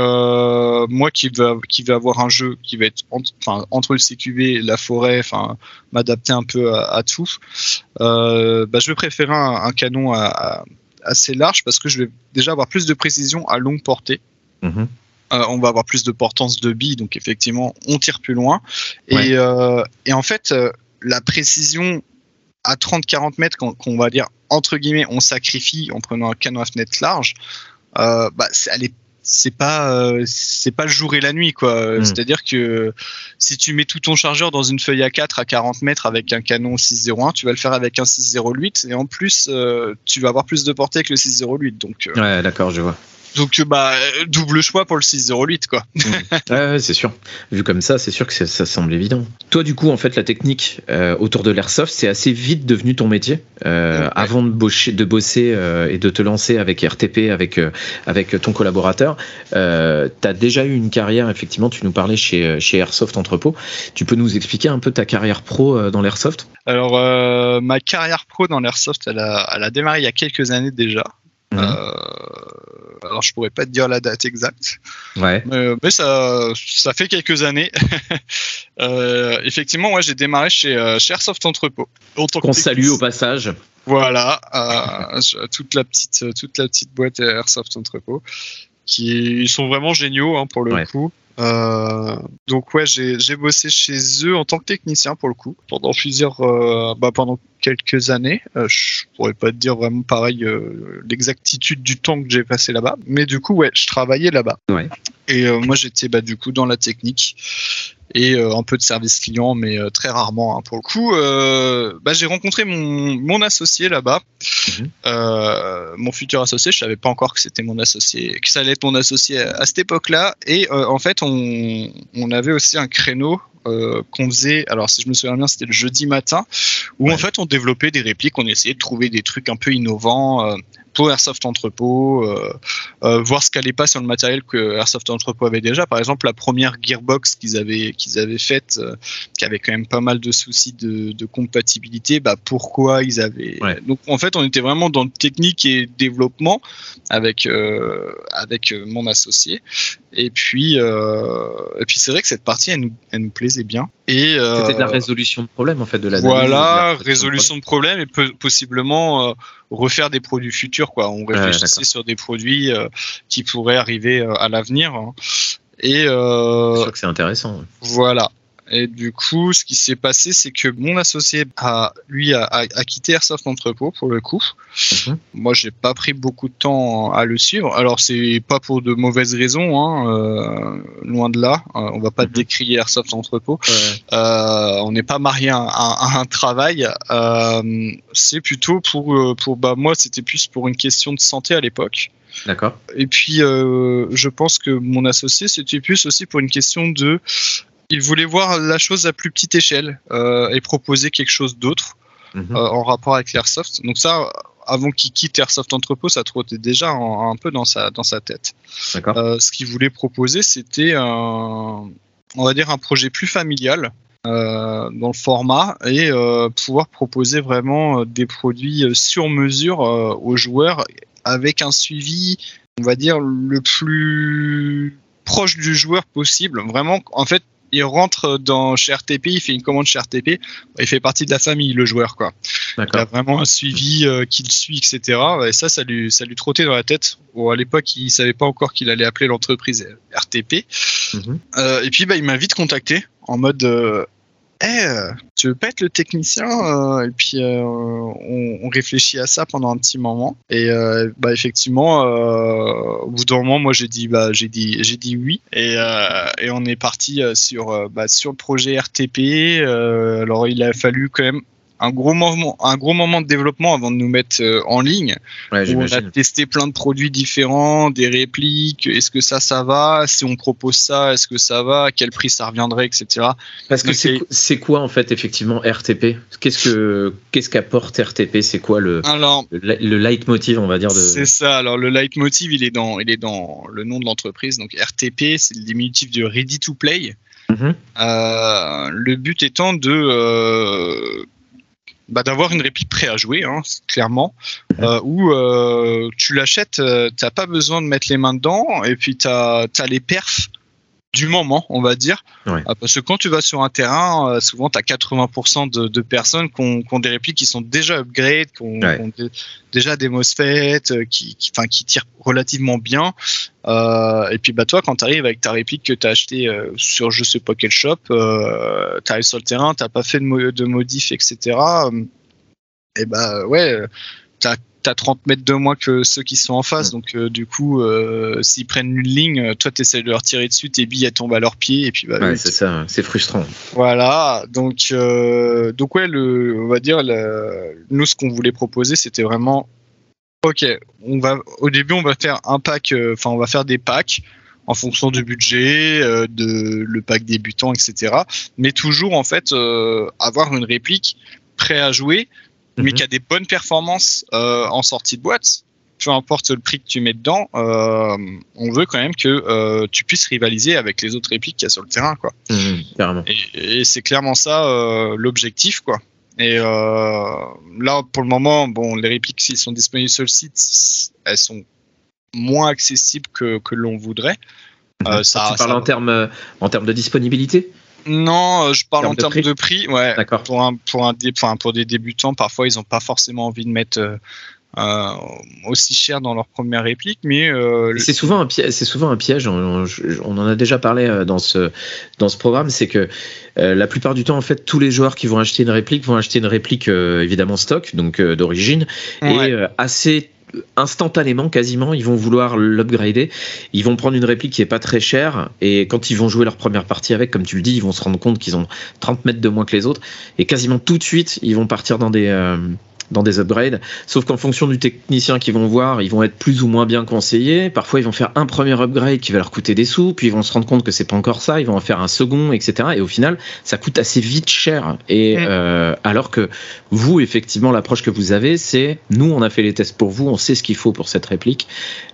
moi qui vais, qui vais avoir un jeu qui va être entre, entre le CQB, la forêt, enfin m'adapter un peu à, à tout, bah, je vais préférer un, un canon à- à- assez large parce que je vais déjà avoir plus de précision à longue portée. Mhm. Euh, on va avoir plus de portance de billes, donc effectivement, on tire plus loin. Et, euh, et en fait, euh, la précision à 30-40 mètres, qu'on va dire, entre guillemets, on sacrifie en prenant un canon à fenêtre large, bah, c'est- elle est c'est pas euh, c'est pas le jour et la nuit quoi Mm. c'est à dire que si tu mets tout ton chargeur dans une feuille A4 à 40 mètres avec un canon 601 tu vas le faire avec un 608 et en plus euh, tu vas avoir plus de portée que le 608 donc euh, Ouais, d'accord, je vois. Donc euh, bah double choix pour le 608 quoi ouais, c'est sûr. Vu comme ça, c'est sûr que ça, semble évident. Toi, du coup, en fait, la technique euh, autour de l'airsoft, c'est assez vite devenu ton métier. Euh, Ouais. Avant de, bosser- de bosser euh, et de te lancer avec RTP, avec, avec ton collaborateur, tu as déjà eu une carrière, effectivement, tu nous parlais chez, chez Airsoft Entrepôt. Tu peux nous expliquer un peu ta carrière pro dans l'airsoft? Alors, ma carrière pro dans l'airsoft, elle a, elle a démarré il y a quelques années déjà. Mhm. Euh, alors, je pourrais pas te dire la date exacte, Ouais. mais, mais ça, ça fait quelques années. Euh, effectivement, moi, j'ai démarré chez, euh, chez Airsoft Entrepôt. Qu'on salue au passage. Voilà, euh, toute la petite, toute la petite boîte Airsoft Entrepôt, qui ils sont vraiment géniaux hein, pour le Ouais. coup. Euh, donc ouais, j'ai bossé chez eux en tant que technicien pour le coup pendant plusieurs, euh, bah, pendant quelques années. Euh, je pourrais pas te dire vraiment pareil euh, l'exactitude du temps que j'ai passé là-bas, mais du coup ouais, je travaillais là-bas. Ouais. Et moi j'étais bah, du coup dans la technique et euh, un peu de service client, mais euh, très rarement. hein, pour le coup, euh, bah, j'ai rencontré mon, mon associé là-bas, Mhm. Mon futur associé. Je savais pas encore que c'était mon associé, que ça allait être mon associé à, à cette époque-là. Et en fait, on, on avait aussi un créneau. euh, qu'on faisait, alors si je me souviens bien, c'était le jeudi matin, où Ouais. en fait on développait des répliques, on essayait de trouver des trucs un peu innovants euh, pour Airsoft Entrepôt, euh, euh, voir ce qu'allait pas sur le matériel que Airsoft Entrepôt avait déjà. Par exemple, la première gearbox qu'ils avaient, qu'ils avaient faite, euh, qui avait quand même pas mal de soucis de, de compatibilité, bah pourquoi ils avaient. Ouais. Donc en fait, on était vraiment dans le technique et développement avec avec mon associé. Et puis et puis c'est vrai que cette partie, elle nous, elle nous plaisait bien. Et euh, C'était de la résolution de problème, en fait, de la voilà, résolution de problème et peu- possiblement euh, refaire des produits futurs. Quoi. On réfléchissait sur des produits euh, qui pourraient arriver euh, à l'avenir. hein. Et euh, c'est intéressant. voilà. Et du coup, ce qui s'est passé, c'est que mon associé a, lui, a, quitté Airsoft Entrepôt pour le coup. Mhm. Moi, j'ai pas pris beaucoup de temps à le suivre. Alors, c'est pas pour de mauvaises raisons, hein, euh, loin de là. Euh, on va pas Mhm. décrier Airsoft Entrepôt. Euh, on n'est pas marié à, un- à un travail. Euh, c'est plutôt pour, pour bah, moi, c'était plus pour une question de santé à l'époque. D'accord. Et puis, je pense que mon associé, c'était plus aussi pour une question de. Il voulait voir la chose à plus petite échelle euh, et proposer quelque chose d'autre Mhm. euh, en rapport avec l'Airsoft. Donc, ça, avant qu'il quitte Airsoft Entrepôt, ça trottait déjà un, un peu dans sa, dans sa tête. Euh, ce qu'il voulait proposer, c'était un, on va dire un projet plus familial euh, dans le format et euh, pouvoir proposer vraiment des produits sur mesure aux joueurs avec un suivi, on va dire le plus proche du joueur possible. Vraiment, en fait, il rentre dans chez RTP, il fait une commande chez RTP, il fait partie de la famille, le joueur, quoi. Il a vraiment un suivi euh, qui le suit, etc. Et ça, ça lui, ça lui trottait dans la tête. Bon, à l'époque, il savait pas encore qu'il allait appeler l'entreprise RTP. Mhm. Euh, et puis, bah, il m'a vite contacté en mode Eh, tu veux pas être le technicien Euh, Et puis, euh, on, réfléchit à ça pendant un petit moment. Et euh, bah, effectivement, au bout d'un moment, moi, j'ai dit, bah, j'ai dit, j'ai dit oui. Et, on est parti sur, bah, sur le projet RTP. Alors, il a fallu quand même un gros moment, un gros moment de développement avant de nous mettre euh, en ligne Ouais, où on a testé plein de produits différents, des répliques. Est-ce que ça, ça va? Si on propose ça, est-ce que ça va? À quel prix ça reviendrait, etc. Parce que c'est quoi en fait effectivement RTP Qu'est-ce que qu'est-ce qu'apporte RTP C'est quoi le, Alors, le le leitmotiv on va dire de c'est ça. Alors, le leitmotiv, il est dans, il est dans le nom de l'entreprise. Donc, RTP, c'est le diminutif de Ready to Play. Mhm. Euh, le but étant de euh, bah, d'avoir une réplique prêt à jouer, hein, clairement, euh, où euh, tu l'achètes, euh, t'as pas besoin de mettre les mains dedans, et puis t'as as les perfs du moment, on va dire. Ouais. Ah, parce que quand tu vas sur un terrain, euh, souvent tu as 80% de, de personnes qui ont, qui ont des répliques qui sont déjà upgrade, qui ont, Ouais. qui ont dé- déjà des MOSFET, euh, qui, qui, enfin, qui tirent relativement bien. Euh, et puis bah toi, quand tu arrives avec ta réplique que tu as acheté euh, sur je sais pas quel shop, euh, tu arrives sur le terrain, t'as pas fait de, mo- de modif, etc. euh, et bah ouais, euh, t'as as 30 mètres de moins que ceux qui sont en face, donc euh, du coup, euh, s'ils prennent une ligne, euh, toi t'essaies de leur tirer dessus, tes billes elles tombent à leurs pieds, et puis bah, Ouais, c'est ça, c'est frustrant. voilà, donc euh, donc ouais, le, on va dire le- nous ce qu'on voulait proposer, c'était vraiment ok. On va au début on va faire un pack, enfin on va faire des packs en fonction du budget, de le pack débutant, etc. Mais toujours en fait avoir une réplique prêt à jouer, mais Mhm. qui a des bonnes performances euh, en sortie de boîte. Peu importe le prix que tu mets dedans, euh, on veut quand même que euh, tu puisses rivaliser avec les autres répliques qu'il y a sur le terrain, quoi. Mhm. Et, et c'est clairement ça l'objectif, quoi. Et là, pour le moment, bon, les répliques, s'ils sont disponibles sur le site, elles sont moins accessibles que, que l'on voudrait. Euh, ça, tu parles ça- en termes en termes de disponibilité? Non, euh, je parle Termes en de termes prix de prix. Ouais, D'accord. pour un pour un enfin, pour des débutants, parfois ils n'ont pas forcément envie de mettre euh, euh, aussi cher dans leur première réplique, mais euh, C'est souvent un piège. C'est souvent un piège. On, on- on en a déjà parlé dans ce dans ce programme. C'est que euh, la plupart du temps, en fait, tous les joueurs qui vont acheter une réplique vont acheter une réplique évidemment stock, donc d'origine, ouais. et assez instantanément quasiment ils vont vouloir l'upgrader. Ils vont prendre une réplique qui est pas très chère et quand ils vont jouer leur première partie avec comme tu le dis ils vont se rendre compte qu'ils ont 30 mètres de moins que les autres et quasiment tout de suite ils vont partir dans des euh, dans des upgrades. Sauf qu'en fonction du technicien qu'ils vont voir ils vont être plus ou moins bien conseillés. Parfois ils vont faire un premier upgrade qui va leur coûter des sous puis ils vont se rendre compte que c'est pas encore ça ils vont en faire un second etc et au final ça coûte assez vite cher. Et euh, alors que vous, effectivement, l'approche que vous avez, c'est nous, on a fait les tests pour vous, on sait ce qu'il faut pour cette réplique.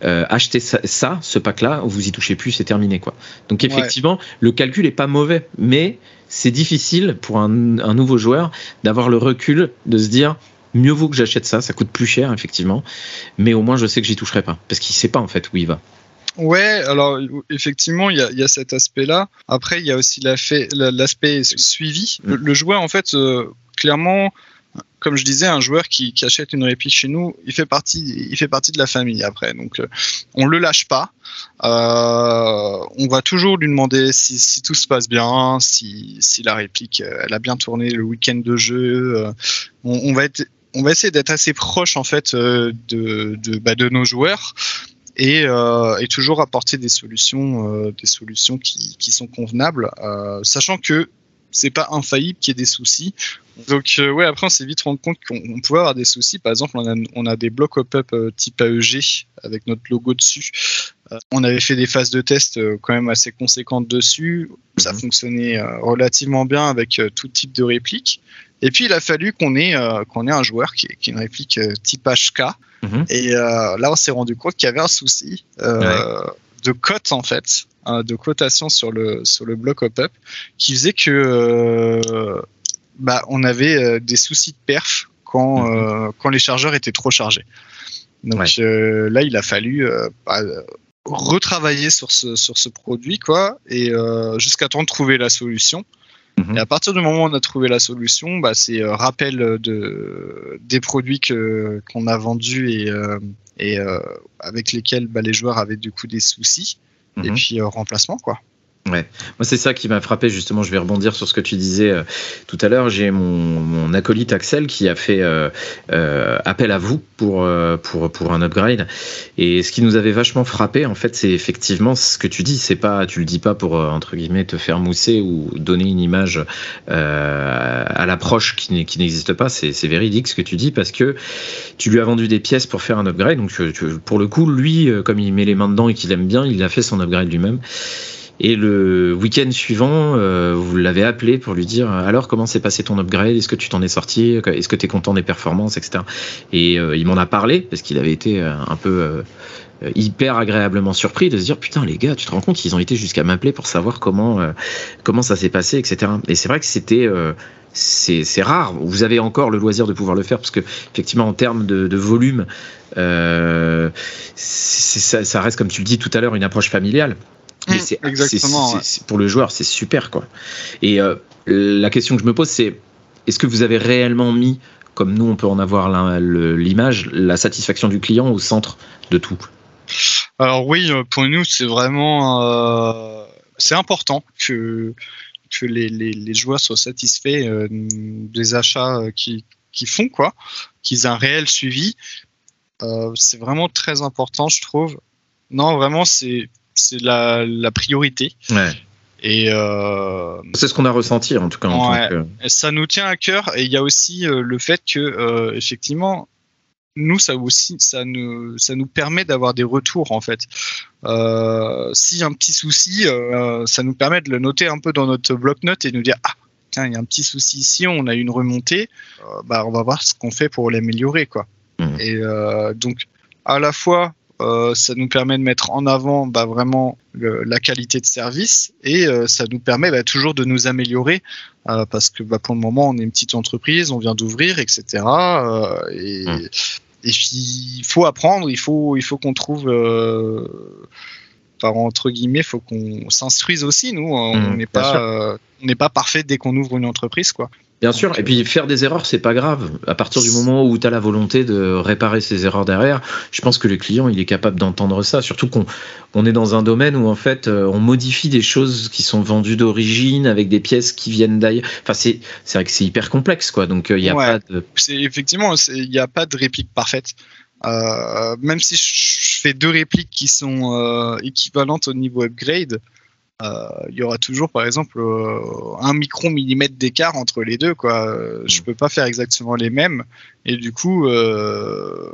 Euh, achetez ça, ça, ce pack-là, vous y touchez plus, c'est terminé, quoi. Donc, effectivement, le calcul est pas mauvais, mais c'est difficile pour un, un nouveau joueur d'avoir le recul de se dire mieux vaut que j'achète ça, ça coûte plus cher, effectivement, mais au moins je sais que j'y toucherai pas, parce qu'il sait pas en fait où il va. Ouais, alors effectivement, il y a, il y a cet aspect-là. Après, il y a aussi l'aspect suivi. Le, Mm. le joueur, en fait, euh, clairement, comme je disais, un joueur qui, qui achète une réplique chez nous, il fait partie, il fait partie de la famille après. Donc, euh, on le lâche pas. Euh, on va toujours lui demander si, si tout se passe bien, si, si la réplique euh, elle a bien tourné le week-end de jeu. euh, on, on va être, on va essayer d'être assez proche en fait euh, de de, bah, de nos joueurs et, euh, et toujours apporter des solutions, euh, des solutions qui, qui sont convenables, euh, sachant que c'est pas infaillible qu'il y ait des soucis. Donc ouais, après on s'est vite rendu compte qu'on on pouvait avoir des soucis. Par exemple, on a, on a des blocs pop-up type AEG avec notre logo dessus. On avait fait des phases de test quand même assez conséquentes dessus. Ça Mhm. fonctionnait relativement bien avec tout type de réplique. Et puis il a fallu qu'on ait euh, qu'on ait un joueur qui, une réplique euh, type HK. Mhm. Et euh, là on s'est rendu compte qu'il y avait un souci de cote en fait, hein, de cotation sur le sur le bloc pop-up, qui faisait que bah, on avait des soucis de perf quand, Mhm. quand les chargeurs étaient trop chargés. Donc Ouais. là, il a fallu bah, retravailler sur ce, sur ce produit, quoi, et euh, jusqu'à temps de trouver la solution. Mhm. Et à partir du moment où on a trouvé la solution, bah, c'est euh, rappel de, des produits que, qu'on a vendus et, euh, et euh, avec lesquels bah, les joueurs avaient du coup des soucis. Et Mhm. puis euh, remplacement, quoi. Moi, c'est ça qui m'a frappé, justement. Je vais rebondir sur ce que tu disais euh, tout à l'heure. J'ai mon, acolyte Axel qui a fait euh, euh, appel à vous pour, pour, pour un upgrade. Et ce qui nous avait vachement frappé, en fait, c'est effectivement ce que tu dis. C'est pas, tu le dis pas pour, entre guillemets, te faire mousser ou donner une image à l'approche qui, qui n'existe pas. C'est véridique ce que tu dis parce que tu lui as vendu des pièces pour faire un upgrade. Donc, pour le coup, lui, comme il met les mains dedans et qu'il aime bien, il a fait son upgrade lui-même. Et le week-end suivant, euh, vous l'avez appelé pour lui dire alors comment s'est passé ton upgrade? Est-ce que tu t'en es sorti? Est-ce que tu es content des performances, etc. Et euh, il m'en a parlé parce qu'il avait été euh, un peu euh, euh, hyper agréablement surpris de se dire putain les gars, tu te rends compte ils ont été jusqu'à m'appeler pour savoir comment euh, comment ça s'est passé, etc. Et c'est vrai que c'était euh, c'est rare. Vous avez encore le loisir de pouvoir le faire parce que effectivement en termes de, volume, euh, ça reste comme tu le dis tout à l'heure une approche familiale. Mm, c'est exactement, c'est- ouais. c'est- pour le joueur, c'est super quoi. Et euh, la question que je me pose, c'est est-ce que vous avez réellement mis, comme nous on peut en avoir l'image, la satisfaction du client au centre de tout? Alors oui, euh, pour nous, c'est vraiment euh, c'est important que que les, les, les joueurs soient satisfaits euh, des achats qui qu'ils font quoi, qu'ils aient un réel suivi. C'est vraiment très important, je trouve. Non, vraiment, c'est c'est la, la priorité. Ouais. Et euh, C'est ce qu'on a ressenti en tout cas. En Ouais. tant que- et ça nous tient à cœur. Et il y a aussi euh, le fait que, euh, effectivement, nous, ça aussi, ça nous, ça nous permet d'avoir des retours en fait. S'il y a un petit souci, ça nous permet de le noter un peu dans notre bloc-notes et de nous dire ah tiens, il y a un petit souci ici, on a une remontée. Bah, on va voir ce qu'on fait pour l'améliorer quoi. Mhm. Et donc à la fois euh, ça nous permet de mettre en avant bah, vraiment le- la qualité de service et euh, ça nous permet bah, toujours de nous améliorer euh, parce que bah, pour le moment on est une petite entreprise, on vient d'ouvrir, etc. et, Mm. et puis il faut apprendre, il faut il faut qu'on trouve par entre guillemets, faut qu'on s'instruise aussi nous. On Mm, n'est pas euh, on n'est pas parfait dès qu'on ouvre une entreprise quoi. Bien sûr, et puis faire des erreurs, c'est pas grave. À partir du moment où tu as la volonté de réparer ces erreurs derrière, je pense que le client, il est capable d'entendre ça. Surtout qu'on on est dans un domaine où en fait, euh, on modifie des choses qui sont vendues d'origine avec des pièces qui viennent d'ailleurs. Enfin, c'est vrai que c'est hyper complexe, quoi. Donc, euh, il y a Ouais. pas de. effectivement, il n'y a pas de réplique parfaite. Euh, même si je fais deux répliques qui sont euh, équivalentes au niveau upgrade, euh, il y aura toujours, par exemple, euh, un micron millimètre d'écart entre les deux. Quoi. Euh, Je peux pas faire exactement les mêmes, et du coup, euh,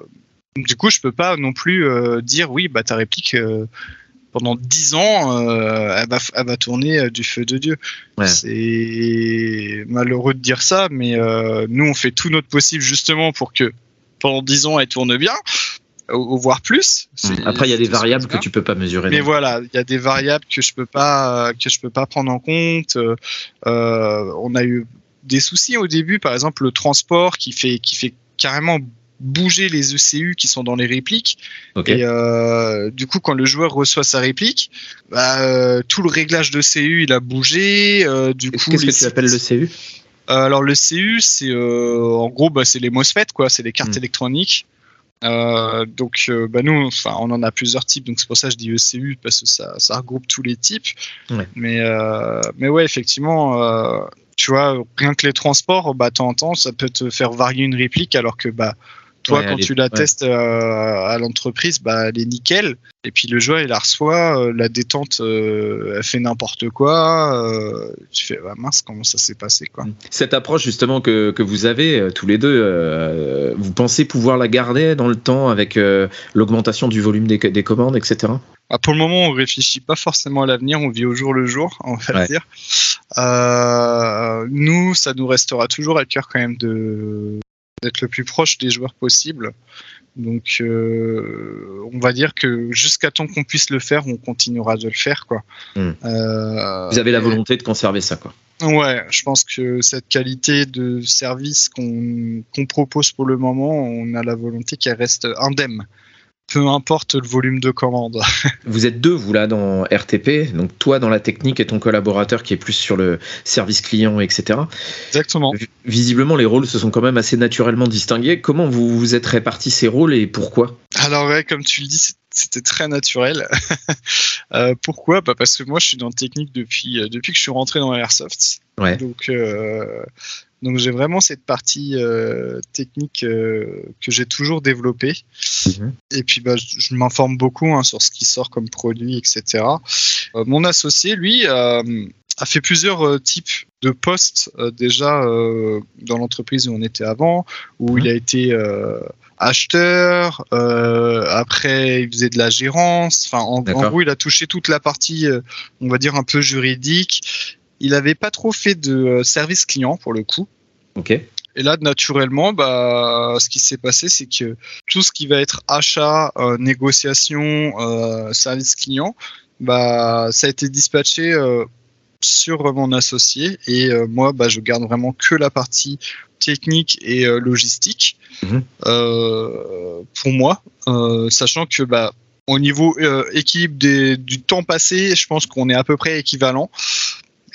du coup, je peux pas non plus euh, dire oui, bah ta réplique. euh, pendant dix ans, euh, elle, va, elle va tourner euh, du feu de Dieu. Ouais. C'est malheureux de dire ça, mais euh, nous, on fait tout notre possible justement pour que pendant 10 ans, elle tourne bien, ou, voire plus. C'est- Après, il y a des variables que tu peux pas mesurer. mais non. voilà, il y a des variables que je peux pas que je peux pas prendre en compte. Euh, euh, on a eu des soucis au début, par exemple le transport qui fait qui fait carrément bouger les ECU qui sont dans les répliques. Et euh, du coup, quand le joueur reçoit sa réplique, bah, euh, tout le réglage de CU il a bougé. euh, du coup, Qu'est-ce que tu appelles le CU Euh, alors le CU, c'est euh, en gros, bah, c'est les MOSFET, quoi. C'est les cartes Mm. électroniques. Euh, donc, euh, bah nous, enfin, on en a plusieurs types, donc c'est pour ça que je dis ECU parce que ça, ça regroupe tous les types. Ouais. Mais, euh, mais ouais, effectivement, tu vois, rien que les transports, bah, de temps en temps, ça peut te faire varier une réplique, alors que bah, toi, Ouais, quand tu la ouais. testes euh, à l'entreprise, bah, elle est nickel. Et puis le joueur, il la reçoit, euh, la détente, euh, elle fait n'importe quoi. euh, tu fais, bah, mince, comment ça s'est passé, quoi. Cette approche justement que, que vous avez tous les deux, euh, vous pensez pouvoir la garder dans le temps avec euh, l'augmentation du volume des, des commandes, etc. Bah, pour le moment, on réfléchit pas forcément à l'avenir, on vit au jour le jour, on va Ouais. dire. Euh, nous, ça nous restera toujours à cœur quand même de d'être le plus proche des joueurs possible. Donc, euh, on va dire que jusqu'à temps qu'on puisse le faire, on continuera de le faire, quoi. Hmm. Euh, Vous avez la volonté de conserver ça, quoi. Ouais, je pense que cette qualité de service qu'on qu'on propose pour le moment, on a la volonté qu'elle reste indemne. Peu importe le volume de commandes. Vous êtes deux, vous là, dans RTP, donc toi dans la technique et ton collaborateur qui est plus sur le service client, etc. Exactement. Visiblement, les rôles se sont quand même assez naturellement distingués. Comment vous vous êtes répartis ces rôles et pourquoi? Alors ouais, comme tu le dis, c'était très naturel. Euh, pourquoi? Bah Parce que moi, je suis dans le technique depuis, euh, depuis que je suis rentré dans Airsoft. Ouais. Donc, euh, donc j'ai vraiment cette partie euh, technique euh, que j'ai toujours développée. Et puis, bah, je, je m'informe beaucoup hein, sur ce qui sort comme produit, etc. Euh, mon associé, lui, a fait plusieurs types de postes déjà dans l'entreprise où on était avant, où Mhm. il a été acheteur, euh, après il faisait de la gérance, enfin en, gros il a touché toute la partie, euh, on va dire un peu juridique. Il n'avait pas trop fait de euh, service client pour le coup. Ok. Et là, naturellement, bah, ce qui s'est passé, c'est que tout ce qui va être achat, euh, négociation, euh, service client, bah, ça a été dispatché euh, sur mon associé. Et moi, bah, je garde vraiment que la partie technique et logistique Mhm. pour moi, sachant que bah, au niveau équilibre des- du temps passé, je pense qu'on est à peu près équivalent.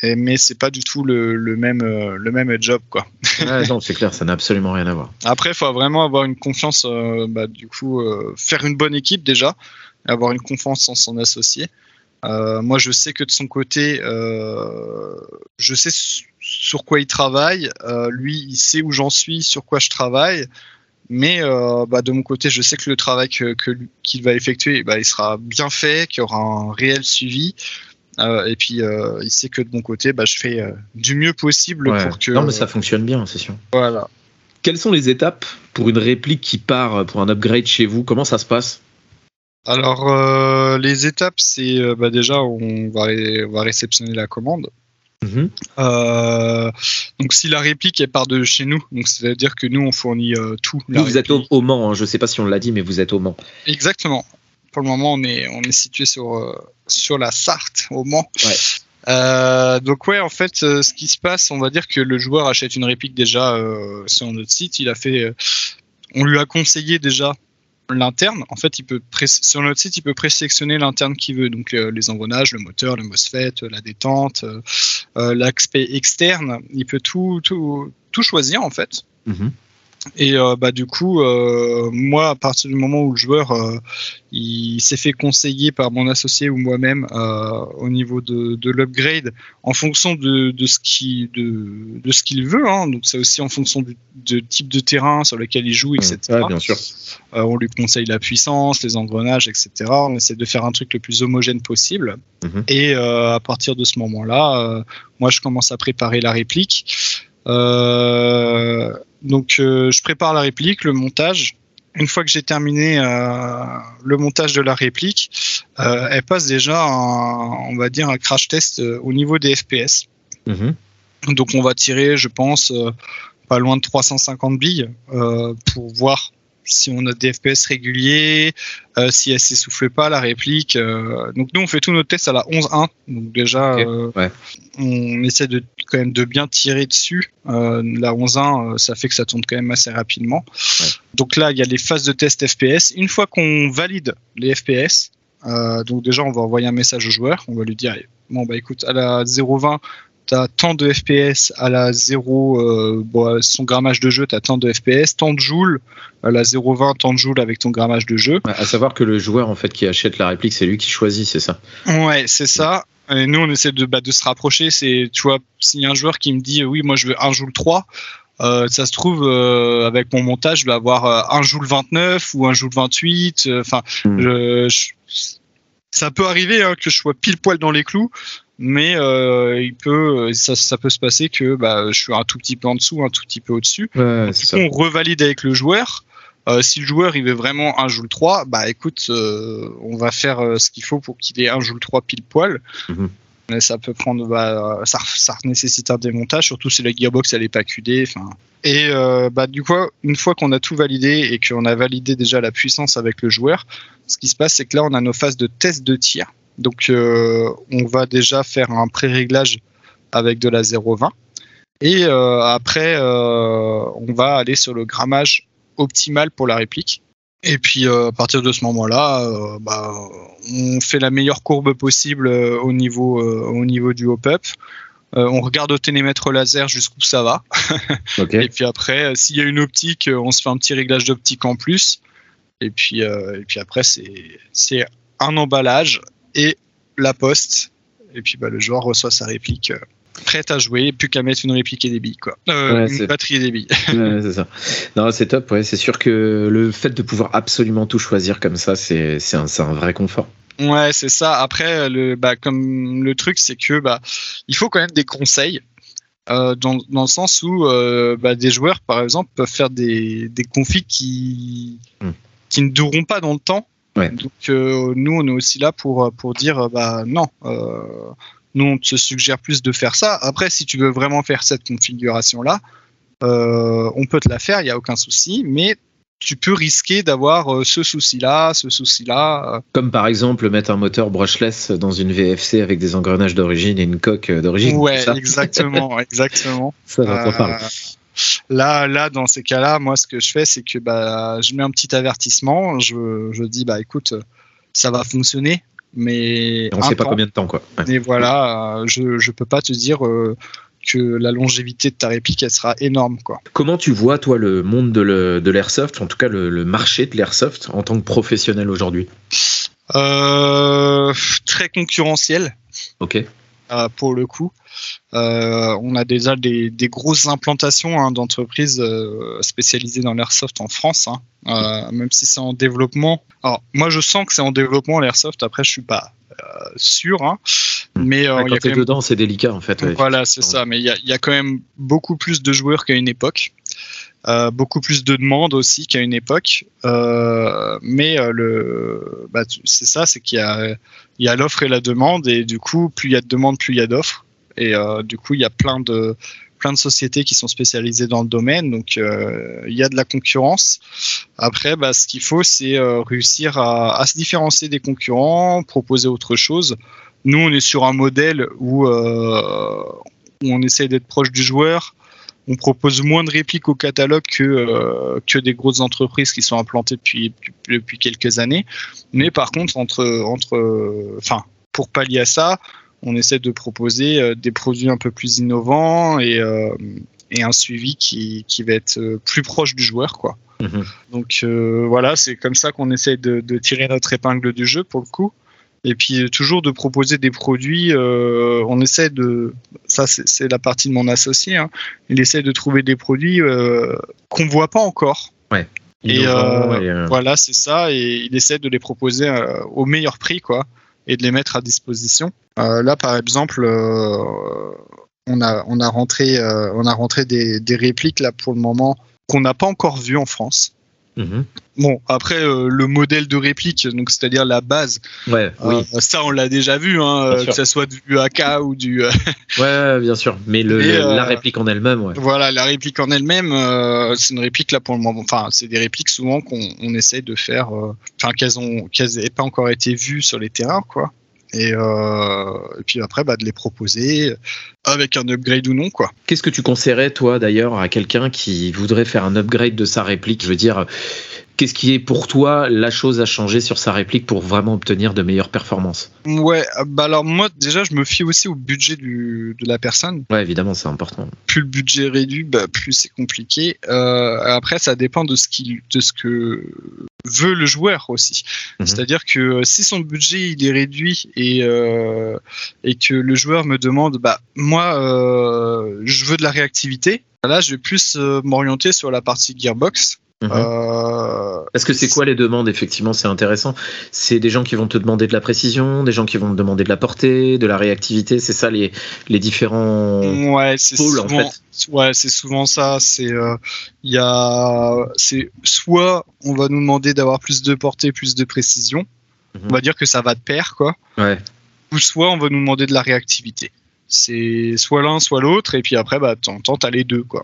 Et, mais c'est pas du tout le, le même euh, le même job quoi. Ah, non, c'est clair, ça n'a absolument rien à voir. Après, il faut vraiment avoir une confiance, euh, bah, du coup, euh, faire une bonne équipe déjà, et avoir une confiance en son associé. Euh, moi, je sais que de son côté, je sais su- sur quoi il travaille. Lui, il sait où j'en suis, sur quoi je travaille. Mais euh, bah, de mon côté, je sais que le travail que- que qu'il va effectuer, bah, il sera bien fait, qu'il y aura un réel suivi. Euh, et puis, euh, il sait que de mon côté, bah, je fais euh, du mieux possible Ouais. pour que. Non, mais ça fonctionne bien, c'est sûr. Voilà. Quelles sont les étapes pour une réplique qui part pour un upgrade chez vous? Comment ça se passe? Alors, les étapes, c'est bah, déjà, on va, ré- on va réceptionner la commande. Mhm. Euh, donc, si la réplique, elle part de chez nous, donc c'est-à-dire que nous, on fournit euh, tout. Vous, vous êtes au Mans, hein, je ne sais pas si on l'a dit, mais vous êtes au Mans. Exactement. Pour le moment, on est, on est situé sur, euh, sur la Sarthe, au Mans. Ouais. Euh, donc ouais, en fait, euh, ce qui se passe, on va dire que le joueur achète une réplique déjà euh, sur notre site. Il a fait, on lui a conseillé déjà l'interne. En fait, il peut sur notre site, il peut présélectionner l'interne qu'il veut. Donc les engrenages, le moteur, le MOSFET, la détente, l'aspect externe. Il peut tout, tout, tout choisir en fait. Mhm. Et euh, bah du coup, euh, moi, à partir du moment où le joueur euh, il s'est fait conseiller par mon associé ou moi-même au niveau de, de l'upgrade, en fonction de, de ce qui de, de ce qu'il veut, hein, donc c'est aussi en fonction du type de terrain sur lequel il joue, etc. Ouais, bien sûr. On lui conseille la puissance, les engrenages, etc. On essaie de faire un truc le plus homogène possible. Mhm. Et à partir de ce moment-là, moi, je commence à préparer la réplique. Euh, donc, euh, je prépare la réplique, le montage. Une fois que j'ai terminé euh, le montage de la réplique, elle passe déjà, un, on va dire, un crash test au niveau des FPS. Mhm. Donc on va tirer, je pense, euh, pas loin de 350 billes euh, pour voir si on a des FPS réguliers, euh, si elle s'essouffle pas, la réplique. Donc nous, on fait tous nos tests à la 11.1. Donc déjà, ouais. on essaie de quand même de bien tirer dessus. Euh, la 11.1, euh, ça fait que ça tourne quand même assez rapidement. Ouais. Donc là, il y a les phases de test FPS. Une fois qu'on valide les FPS, euh, donc déjà, on va envoyer un message au joueur. On va lui dire, bon bah écoute, à la 0.20, t'as tant de FPS à la 0, euh, bon, son grammage de jeu, t'as tant de FPS, tant de joules à la 0,20, tant de joules avec ton grammage de jeu. À savoir que le joueur en fait qui achète la réplique, c'est lui qui choisit, c'est ça? Ouais, c'est ça. Et nous, on essaie de, bah, de se rapprocher. C'est, tu vois, s'il y a un joueur qui me dit, oui, moi je veux un joule 3, euh, ça se trouve, euh, avec mon montage, je vais avoir euh, un joule 29 ou un joule 28. euh, Enfin, Mm. je- je- ça peut arriver hein, que je sois pile poil dans les clous, mais euh, il peut, ça, ça peut se passer que bah, je suis un tout petit peu en dessous, un tout petit peu au-dessus. Ouais, Du coup, ça. on revalide avec le joueur. Euh, si le joueur il veut vraiment un joule 3, bah écoute, euh, on va faire euh, ce qu'il faut pour qu'il ait un joule 3 pile poil. Mhm. Mais ça peut prendre, bah, ça, ça nécessite un démontage, surtout si la gearbox elle est pas QD. Et bah du coup, une fois qu'on a tout validé et qu'on a validé déjà la puissance avec le joueur, ce qui se passe c'est que là on a nos phases de test de tir. Donc on va déjà faire un pré-réglage avec de la 0,20. Et euh, après, euh, on va aller sur le grammage optimal pour la réplique. Et puis euh, à partir de ce moment-là, euh, bah, on fait la meilleure courbe possible euh, au niveau au niveau du hop-up. On regarde au télémètre laser jusqu'où ça va. Et puis après, s'il y a une optique, on se fait un petit réglage d'optique en plus. Et puis et puis après, c'est c'est un emballage et la poste. Et puis bah, le joueur reçoit sa réplique. Prête à jouer, plus qu'à mettre une réplique et des billes, quoi. Euh, Ouais, une c'est- batterie et des billes. Ouais, c'est ça. Non, c'est top. Ouais, c'est sûr que le fait de pouvoir absolument tout choisir comme ça, c'est un, vrai confort. Ouais, c'est ça. Après, le, bah, comme le truc, c'est que bah, il faut quand même des conseils. euh, dans, dans le sens où euh, bah, des joueurs, par exemple, peuvent faire des, des configs qui, Hmm. qui ne dureront pas dans le temps. Ouais. Donc, euh, nous, on est aussi là pour, pour dire bah, non, nous, on te suggère plus de faire ça. Après, si tu veux vraiment faire cette configuration-là, euh, on peut te la faire, il n'y a aucun souci, mais tu peux risquer d'avoir euh, ce souci-là, ce souci-là. euh, Comme par exemple mettre un moteur brushless dans une VFC avec des engrenages d'origine et une coque d'origine. Ouais, ça exactement, exactement. Ça, parle. Euh, Là, là, dans ces cas-là, moi, ce que je fais, c'est que bah, je mets un petit avertissement. Je, je dis, bah, écoute, ça va fonctionner, mais on un sait pas temps. combien de temps, quoi. Ouais. Et voilà, euh, je, je peux pas te dire euh, que la longévité de ta réplique, elle sera énorme, quoi. Comment tu vois, toi, le monde de le- de l'airsoft, en tout cas le, le marché de l'airsoft, en tant que professionnel aujourd'hui? Euh, très concurrentiel. Ok. Euh, pour le coup. Euh, on a déjà des, des grosses implantations hein, d'entreprises euh, spécialisées dans l'airsoft en France, hein, même si c'est en développement. Alors, moi, je sens que c'est en développement l'airsoft. Après, je suis pas sûr, hein, mais euh, Ouais, il y quand a quand même dedans, c'est délicat, en fait. ouais. voilà, c'est ça. Mais il y a, il y a quand même beaucoup plus de joueurs qu'à une époque. Euh, beaucoup plus de demandes aussi qu'à une époque. Euh, mais euh, le, bah, c'est ça, c'est qu'il y a, l'offre et la demande. Et du coup, plus il y a de demandes, plus il y a d'offres. Et du coup, il y a plein de, plein de sociétés qui sont spécialisées dans le domaine. Donc, il y a de la concurrence. Après, bah, ce qu'il faut, c'est réussir à, se différencier des concurrents, proposer autre chose. Nous, on est sur un modèle où, on essaie d'être proche du joueur. On propose moins de répliques au catalogue que, euh, que des grosses entreprises qui sont implantées depuis, depuis quelques années. Mais par contre, entre, entre, enfin, pour pallier à ça, on essaie de proposer euh, des produits un peu plus innovants et, euh, et un suivi qui, qui va être plus proche du joueur, quoi. Mhm. Donc euh, voilà, c'est comme ça qu'on essaie de, de tirer notre épingle du jeu pour le coup. Et puis euh, toujours de proposer des produits. euh, on essaie de, ça c'est la partie de mon associé. hein. il essaie de trouver des produits euh, qu'on voit pas encore. Et, euh, et, euh, Voilà, c'est ça. Et il essaie de les proposer au meilleur prix, quoi, et de les mettre à disposition. Là, par exemple, on a on a rentré on a rentré des, des répliques là pour le moment qu'on n'a pas encore vues en France. Mhm. Bon, après euh, le modèle de réplique, donc c'est-à-dire la base, Ouais, oui. euh, ça on l'a déjà vu, hein, euh, que ça soit du AK ou du Ouais, bien sûr. Mais le, Et, le- la réplique en elle-même, ouais. voilà la réplique en elle-même, c'est une réplique là pour le moment. Enfin, c'est des répliques souvent qu'on on essaye de faire, enfin qu'elles ont qu'elles n'aient pas encore été vues sur les terrains, quoi. Et, euh, et puis après, bah, de les proposer avec un upgrade ou non, quoi. Qu'est-ce que tu conseillerais, toi, d'ailleurs, à quelqu'un qui voudrait faire un upgrade de sa réplique? Je veux dire, qu'est-ce qui est pour toi la chose à changer sur sa réplique pour vraiment obtenir de meilleures performances? Ouais, bah alors moi, déjà, je me fie aussi au budget du, de la personne. Ouais, évidemment, c'est important. Plus le budget est réduit, bah, plus c'est compliqué. Euh, après, ça dépend de ce, qu'il, de ce que veut le joueur aussi. Mhm. C'est-à-dire que si son budget il est réduit et euh, et que le joueur me demande bah moi euh, je veux de la réactivité, là je vais plus m'orienter sur la partie gearbox. Mhm. Euh, Parce que c'est quoi les demandes Effectivement, c'est intéressant. C'est des gens qui vont te demander de la précision, des gens qui vont te demander de la portée, de la réactivité. C'est ça les, les différents Ouais, c'est pôles en fait. ouais, c'est souvent ça. C'est, euh, il y a, c'est soit on va nous demander d'avoir plus de portée, plus de précision. Mhm. On va dire que ça va de pair, quoi. Ouais. Ou soit on va nous demander de la réactivité. C'est soit l'un, soit l'autre, et puis après, bah, temps, t'as les deux, quoi.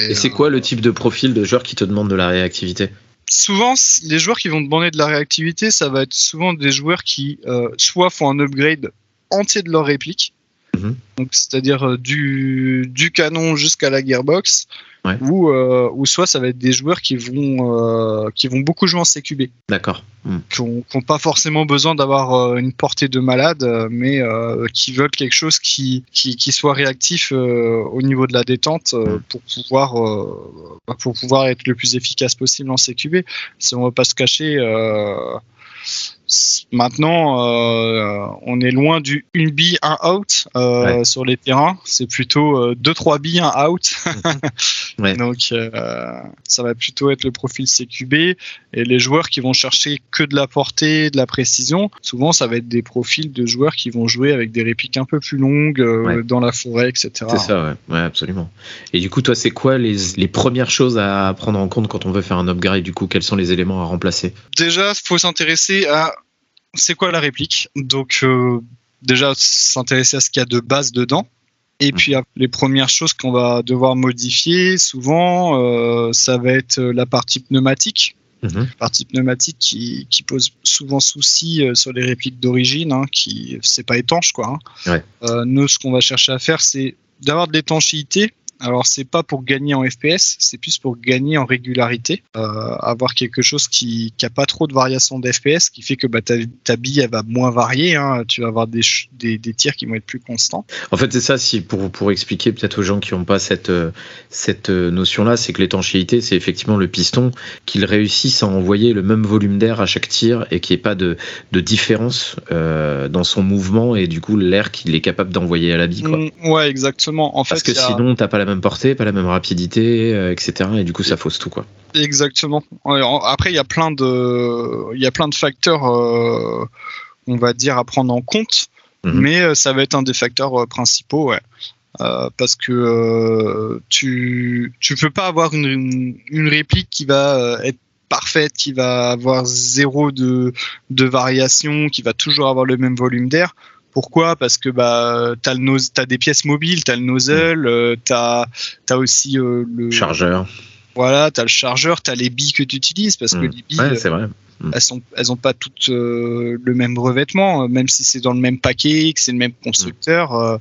Et c'est quoi le type de profil de joueur qui te demande de la réactivité? Souvent, les joueurs qui vont demander de la réactivité, ça va être souvent des joueurs qui euh, soit font un upgrade entier de leur réplique, Mhm. donc c'est-à-dire euh, du, du canon jusqu'à la gearbox, Ouais. ou, euh, ou soit ça va être des joueurs qui vont, euh, qui vont beaucoup jouer en CQB, D'accord. Hmm. qui n'ont pas forcément besoin d'avoir euh, une portée de malade, mais qui veulent quelque chose qui, qui, qui soit réactif au niveau de la détente euh, pour pouvoir euh, pour pouvoir être le plus efficace possible en CQB. Si on va pas se cacher, maintenant euh, on est loin du une bille un out euh, sur les terrains. C'est plutôt euh, deux trois billes un out. Ouais. Donc euh, ça va plutôt être le profil CQB et les joueurs qui vont chercher que de la portée, de la précision. Souvent ça va être des profils de joueurs qui vont jouer avec des répliques un peu plus longues euh, Ouais. dans la forêt, etc. C'est ça, ouais. ouais, absolument. Et du coup, toi, c'est quoi les, les premières choses à prendre en compte quand on veut faire un upgrade? Du coup, quels sont les éléments à remplacer? Déjà, faut s'intéresser à c'est quoi la réplique. Donc, euh, déjà, s'intéresser à ce qu'il y a de base dedans. Et puis, à- les premières choses qu'on va devoir modifier, souvent, euh, ça va être la partie pneumatique. Mhm. Partie pneumatique qui, qui pose souvent souci euh, sur les répliques d'origine, hein, qui c'est pas étanche, quoi. hein. Ouais. Euh, nous, ce qu'on va chercher à faire, c'est d'avoir de l'étanchéité. Alors, c'est pas pour gagner en FPS, c'est plus pour gagner en régularité. Euh, avoir quelque chose qui n'a pas trop de variation d'FPS, qui fait que bah, ta, ta bille elle va moins varier. hein. Tu vas avoir des, des, des tirs qui vont être plus constants. En fait, c'est ça, si, pour, pour expliquer peut-être aux gens qui n'ont pas cette, euh, cette euh, notion-là, c'est que l'étanchéité, c'est effectivement le piston, qu'il réussisse à envoyer le même volume d'air à chaque tir et qu'il n'y ait pas de, de différence euh, dans son mouvement et du coup l'air qu'il est capable d'envoyer à la bille. Quoi. Mm, ouais, exactement. En Parce que a- sinon, t'as pas la même portée, pas la même rapidité, euh, etc. Et du coup, ça fausse tout. quoi. Exactement. Après, il y a plein de, il y a plein de facteurs, euh, on va dire, à prendre en compte, Mhm. mais euh, ça va être un des facteurs principaux, ouais. Euh, parce que euh, tu, tu peux pas avoir une, une, une réplique qui va être parfaite, qui va avoir zéro de, de variation, qui va toujours avoir le même volume d'air. Pourquoi? Parce que bah nose, t'as des pièces mobiles, t'as le nozzle, euh, t'as t'as aussi euh, le Chargeur. voilà, t'as le chargeur, t'as les billes que tu utilises parce que Mm. les billes, Ouais, c'est vrai. elles sont, elles ont pas toutes euh, le même revêtement, euh, même si c'est dans le même paquet, que c'est le même constructeur, euh,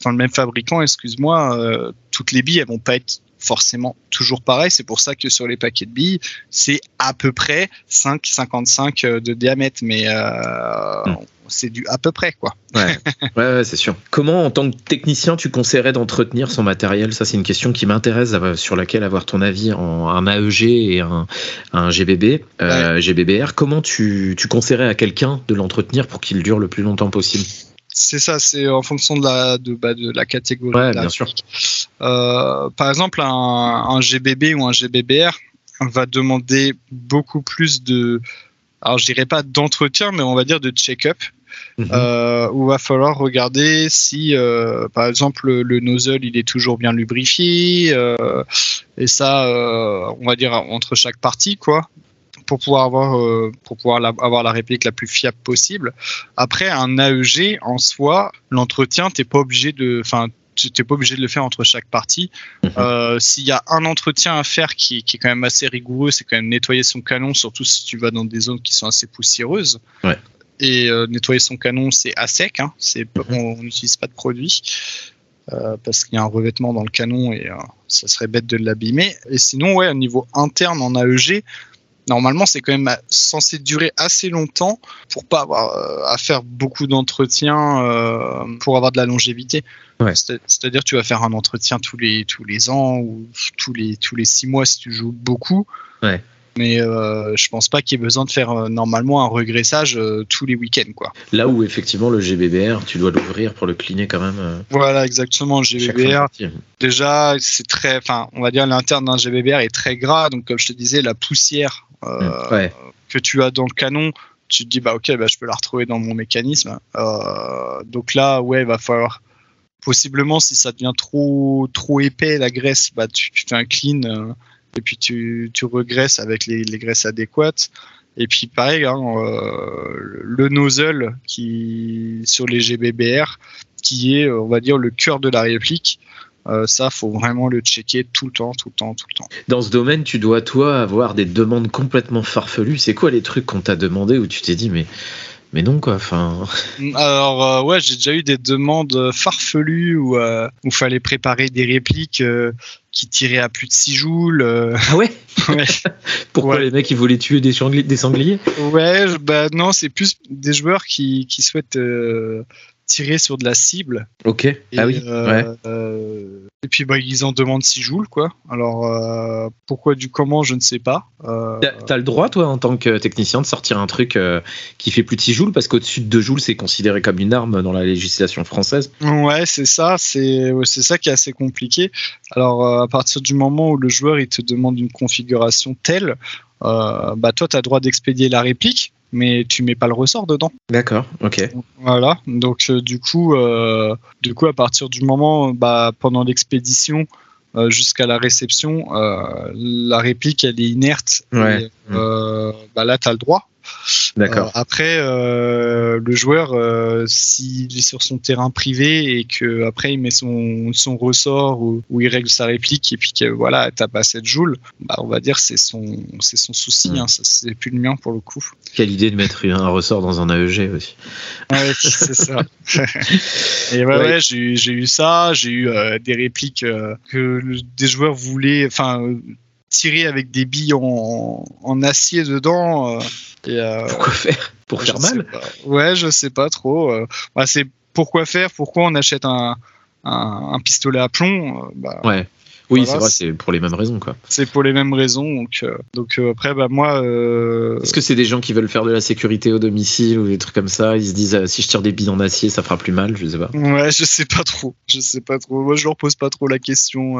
enfin le même fabricant, excuse-moi, euh, toutes les billes elles vont pas être forcément toujours pareilles. C'est pour ça que sur les paquets de billes, c'est à peu près 5,55 de diamètre, mais euh, Mm. C'est du à peu près quoi. Ouais, ouais, ouais, c'est sûr. Comment, en tant que technicien, tu conseillerais d'entretenir son matériel? Ça, c'est une question qui m'intéresse, euh, sur laquelle avoir ton avis en un AEG et un, un GBB, euh, GBBR. Comment tu, tu conseillerais à quelqu'un de l'entretenir pour qu'il dure le plus longtemps possible? C'est ça, c'est en fonction de la, de, bah, de la catégorie. Ouais, de la bien sûr. Euh, par exemple, un, un GBB ou un GBBR va demander beaucoup plus de, alors je dirais pas d'entretien, mais on va dire de check-up, Mhm. euh, où va falloir regarder si, euh, par exemple, le, le nozzle il est toujours bien lubrifié, euh, et ça, on va dire entre chaque partie, quoi pour pouvoir avoir euh, pour pouvoir la- avoir la réplique la plus fiable possible. Après un AEG en soi, l'entretien t'es pas obligé de, enfin tu t'es pas obligé de le faire entre chaque partie. Mhm. Euh, S'il y a un entretien à faire qui, qui est quand même assez rigoureux, c'est quand même nettoyer son canon, surtout si tu vas dans des zones qui sont assez poussiéreuses. Ouais. Et euh, nettoyer son canon, c'est à sec. Hein, c'est Mhm. on n'utilise pas de produit euh, parce qu'il y a un revêtement dans le canon et euh, ça serait bête de l'abîmer. Et sinon, ouais, au niveau interne en AEG, normalement, c'est quand même censé durer assez longtemps pour pas avoir euh, à faire beaucoup d'entretien euh, pour avoir de la longévité. Ouais. C'est- C'est-à-dire, tu vas faire un entretien tous les tous les ans ou tous les tous les six mois si tu joues beaucoup. Ouais. Mais euh, je pense pas qu'il y ait besoin de faire euh, normalement un regressage euh, tous les week-ends, quoi. Là où effectivement le GBBR, tu dois l'ouvrir pour le cleaner quand même. euh, Voilà, exactement. de GBBR, déjà, c'est très, enfin, on va dire l'interne d'un GBBR est très gras. Donc, comme je te disais, la poussière Mm, ouais. que tu as dans le canon, tu te dis, bah, ok, bah, je peux la retrouver dans mon mécanisme. Donc là, ouais, il va falloir, possiblement, si ça devient trop, trop épais, la graisse, bah, tu, tu fais un clean et puis tu, tu regresses avec les, les graisses adéquates. Et puis, pareil, hein, euh, le nozzle qui, sur les GBBR, qui est, on va dire, le cœur de la réplique. Euh, ça, faut vraiment le checker tout le temps, tout le temps, tout le temps. Dans ce domaine, tu dois toi avoir des demandes complètement farfelues. C'est quoi les trucs qu'on t'a demandé où tu t'es dit mais mais non quoi. Enfin, Alors euh, ouais, j'ai déjà eu des demandes farfelues où euh, où fallait préparer des répliques euh, qui tiraient à plus de 6 joules. euh, ah ouais? ouais, Pourquoi Ouais. les mecs ils voulaient tuer des, changli- des sangliers? Ouais, bah non, c'est plus des joueurs qui qui souhaitent euh, tirer sur de la cible. Ok. Et, ah oui. euh, ouais. euh, et puis bah ils en demandent 6 joules quoi. Alors euh, pourquoi du comment, je ne sais pas. Euh, T'as- le droit, toi, en tant que technicien, de sortir un truc euh, qui fait plus de 6 joules, parce qu'au-dessus de 2 joules, c'est considéré comme une arme dans la législation française. Ouais, c'est ça, c'est ça qui est assez compliqué. Alors euh, à partir du moment où le joueur il te demande une configuration telle, euh, bah toi tu as le droit d'expédier la réplique, mais tu mets pas le ressort dedans. D'accord, ok. Voilà. Donc euh, du coup euh, du coup à partir du moment bah pendant l'expédition euh, jusqu'à la réception, la réplique elle est inerte. Ouais. Et, bah là tu as le droit. D'accord. Euh, après, euh, le joueur, euh, s'il est sur son terrain privé et que après il met son, son ressort ou, ou il règle sa réplique et puis que voilà, t'as pas cette joule, bah on va dire c'est son c'est son souci, Mm. hein, c'est plus le mien pour le coup. Quelle idée de mettre un ressort dans un AEG aussi. Ouais, c'est ça. et ouais, Ouais. ouais, j'ai eu- ça, j'ai eu euh, des répliques euh, que des joueurs voulaient, enfin tirer avec des billes en, en acier dedans. euh, et, euh, Pourquoi faire Pour faire mal. Ouais, je sais pas trop. euh, bah, c'est pourquoi faire, pourquoi on achète un, un, un pistolet à plomb. bah, Ouais. Oui, Voilà, c'est vrai, c'est- pour les mêmes raisons, quoi. C'est pour les mêmes raisons. Donc, euh, donc euh, après, bah, moi, euh, Est-ce que c'est des gens qui veulent faire de la sécurité au domicile ou des trucs comme ça? Ils se disent, si je tire des billes en acier, ça fera plus mal, je sais pas. ouais, je sais pas trop. Je sais pas trop. Moi, je leur pose pas trop la question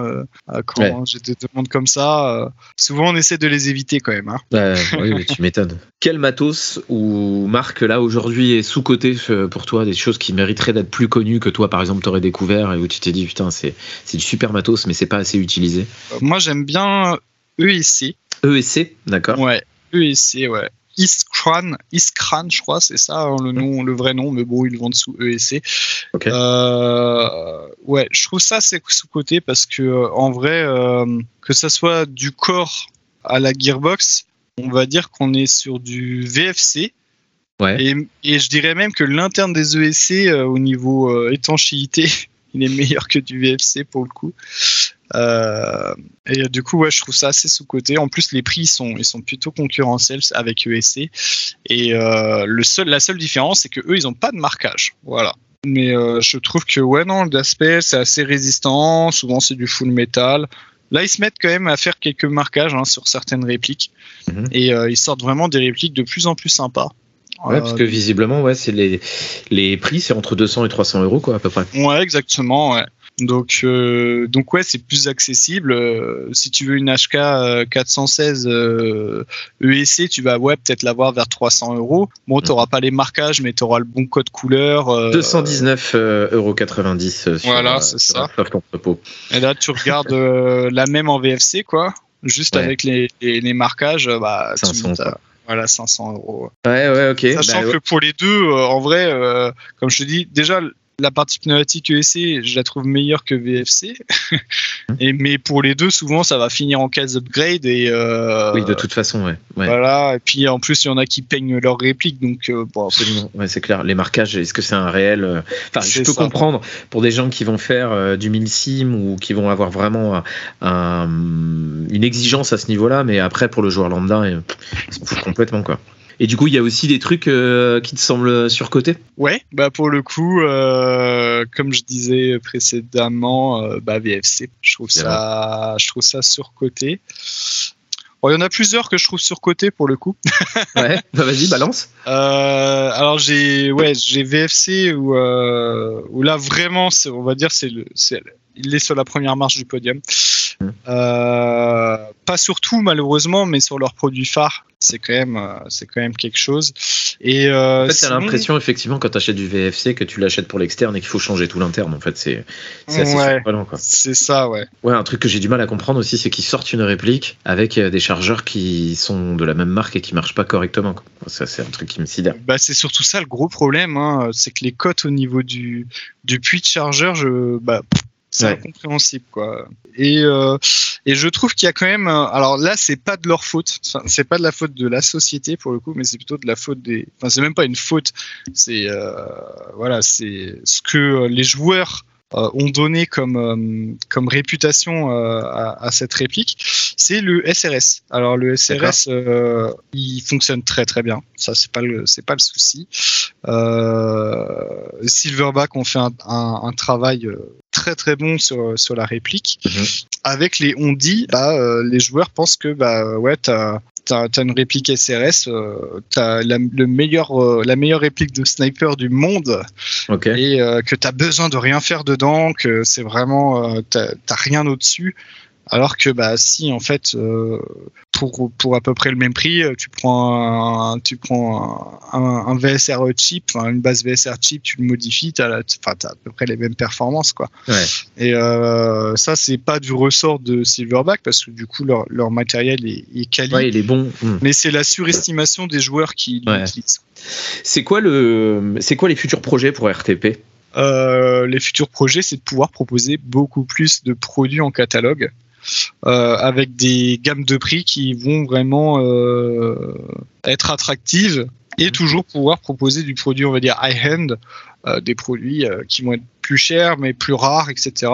à quand Ouais. hein, j'ai des demandes comme ça. souvent, on essaie de les éviter quand même. Hein. Euh, oui, oui, tu m'étonnes. Quel matos ou marque là aujourd'hui est sous-côté euh, pour toi, des choses qui mériteraient d'être plus connues que toi, par exemple, t'aurais découvert et où tu t'es dit, putain, c'est c'est du super matos, mais c'est pas assez utilisé Euh, moi, j'aime bien ESC. ESC, d'accord Ouais, ESC, ouais. Iskran, Iskran, je crois, c'est ça hein, le nom, le vrai nom, mais bon, ils le vendent sous ESC. Ok. Euh, ouais, je trouve ça c'est sous côté parce que euh, en vrai, euh, que ça soit du corps à la gearbox, on va dire qu'on est sur du VFC. Ouais. Et, et je dirais même que l'interne des ESC euh, au niveau euh, étanchéité, il est meilleur que du VFC pour le coup. Euh, et euh, du coup, ouais, je trouve ça assez sous-côté. En plus, les prix ils sont, ils sont plutôt concurrentiels avec ESC. Et euh, le seul, la seule différence, c'est que eux, ils n'ont pas de marquage. Voilà. Mais euh, je trouve que, ouais, non, l'aspect, c'est assez résistant. Souvent, c'est du full metal. Là, ils se mettent quand même à faire quelques marquages hein, sur certaines répliques. Mhm. Et ils sortent vraiment des répliques de plus en plus sympas. Ouais, parce que visiblement, ouais, c'est les, les prix, c'est entre 200 et 300 euros, quoi, à peu près. Ouais, exactement. Ouais. Donc, euh, donc ouais, c'est plus accessible. Euh, si tu veux une HK euh, 416 euh, ESC, tu vas ouais peut-être l'avoir vers 300 euros. Bon, t'auras pas les marquages, mais t'auras le bon code couleur. euh, 219,90 euros Voilà, euh, c'est ça. Et là, tu regardes euh, la même en VFC, quoi. Juste Ouais. avec les, les, les marquages, euh, bah, tu 500, t'as- quoi. voilà, 500 euros. Ouais, ouais, ok. Sachant Bah, ouais. que pour les deux, euh, en vrai, euh, comme je te dis, déjà la partie pneumatique ESC, je la trouve meilleure que VFC. Et, mais pour les deux, souvent, ça va finir en case upgrade. Et, euh, Oui, de toute façon, ouais. ouais. Voilà, et puis en plus, il y en a qui peignent leurs répliques. Donc, euh, bon, Absolument, ouais, c'est clair. Les marquages, est-ce que c'est un réel euh, Enfin, je peux ça. comprendre pour des gens qui vont faire euh, du milsim ou qui vont avoir vraiment un- un- une exigence à ce niveau-là, mais après pour le joueur lambda, euh, c'est fou complètement quoi. Et du coup, il y a aussi des trucs euh, qui te semblent surcotés. Ouais, bah pour le coup, euh, comme je disais précédemment, euh, bah VFC, je trouve ça, je trouve ça surcoté. Bon, il y en a plusieurs que je trouve surcotés pour le coup. Ouais, bah vas-y, balance. Alors j'ai, ouais, j'ai VFC où, où là vraiment, on va dire, c'est le, il est sur la première marche du podium. Mm. Euh, pas sur tout malheureusement, mais sur leurs produits phares, c'est quand même, euh, c'est quand même quelque chose. Et euh, En fait, t'as l'impression effectivement quand t'achètes du VFC que tu l'achètes pour l'externe et qu'il faut changer tout l'interne. En fait, c'est c'est assez Ouais. surprenant quoi. c'est ça, ouais. Ouais, un truc que j'ai du mal à comprendre aussi, c'est qu'ils sortent une réplique avec euh, des chargeurs qui sont de la même marque et qui marchent pas correctement. Quoi. Ça, c'est un truc qui me sidère. Bah, c'est surtout ça le gros problème, hein, c'est que les cotes au niveau du, du puits de chargeur, je, bah, c'est Ouais. incompréhensible quoi. Et, euh, et je trouve qu'il y a quand même, alors là c'est pas de leur faute, Enfin, c'est pas de la faute de la société pour le coup, mais c'est plutôt de la faute des, enfin c'est même pas une faute, c'est euh, voilà, c'est ce que les joueurs euh, ont donné comme euh, comme réputation euh, à, à cette réplique, c'est le SRS. Alors le SRS, euh, il fonctionne très très bien. Ça c'est pas le c'est pas le souci. Euh, Silverback ont fait un, un, un travail euh, très très bon sur sur la réplique. Mhm. Avec les on dit, bah, euh, les joueurs pensent que bah ouais t'as T'as t'as une réplique SRS, euh, t'as la, le meilleur, euh, la meilleure réplique de sniper du monde et euh, que tu as besoin de rien faire dedans, que c'est vraiment euh, t'as t'as rien au-dessus. Alors que bah si en fait euh, pour pour à peu près le même prix, euh, tu prends un, tu prends un, un, un VSR chip, une base VSR chip, tu le modifies, enfin t'as à peu près les mêmes performances quoi. Ouais. Et euh, ça c'est pas du ressort de Silverback parce que du coup leur leur matériel est, est quali, Ouais, il est bon. Hmm. mais c'est la surestimation des joueurs qui Ouais. l'utilisent. C'est quoi le, c'est quoi les futurs projets pour RTP Euh, les futurs projets, c'est de pouvoir proposer beaucoup plus de produits en catalogue avec des gammes de prix qui vont vraiment euh, être attractives et toujours pouvoir proposer du produit, on va dire high-end, euh, des produits euh, qui vont être plus chers mais plus rares, etc.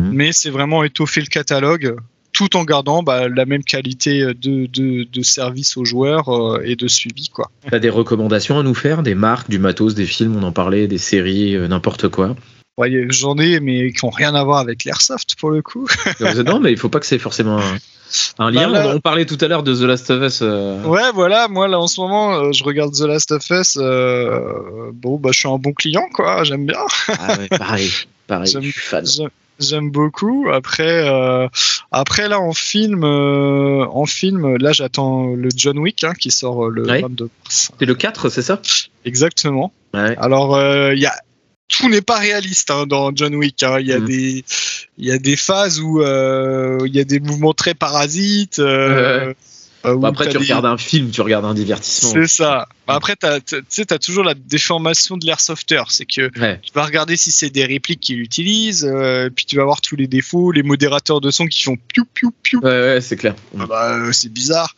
Mhm. Mais c'est vraiment étoffer le catalogue tout en gardant bah, la même qualité de, de, de service aux joueurs euh, et de suivi. quoi. T'as des recommandations à nous faire, des marques, du matos, des films, on en parlait, des séries, euh, n'importe quoi? Ouais, J'en ai, mais qui n'ont rien à voir avec l'airsoft pour le coup. non, mais il faut pas que c'est forcément un, un lien. Bah là- on, parlait tout à l'heure de The Last of Us. euh, Ouais, voilà, moi là en ce moment, euh, je regarde The Last of Us. euh, bon, bah je suis un bon client, quoi, j'aime bien. Ah ouais, pareil, pareil. J'aime- Je suis fan. J'aime- J'aime beaucoup. Après, euh, après là en film, euh, en film, là j'attends le John Wick hein, qui sort le Ouais. 22 mars. C'est le 4, c'est ça? Exactement. Ouais. Alors, euh, il y a tout n'est pas réaliste hein, dans John Wick. hein. Il y a Mhm. des, il y a des phases où euh, il y a des mouvements très parasites. euh, euh, Bon, après, tu des- regardes un film, tu regardes un divertissement. C'est ça. Bah, Après, t'as- t'as- tu sais, t'as toujours la déformation de l'airsofter. C'est que Ouais. tu vas regarder si c'est des répliques qu'il utilise, euh, puis tu vas voir tous les défauts, les modérateurs de son qui font piou piou piou. Ouais, ouais, c'est clair. Ah bah, euh, c'est bizarre.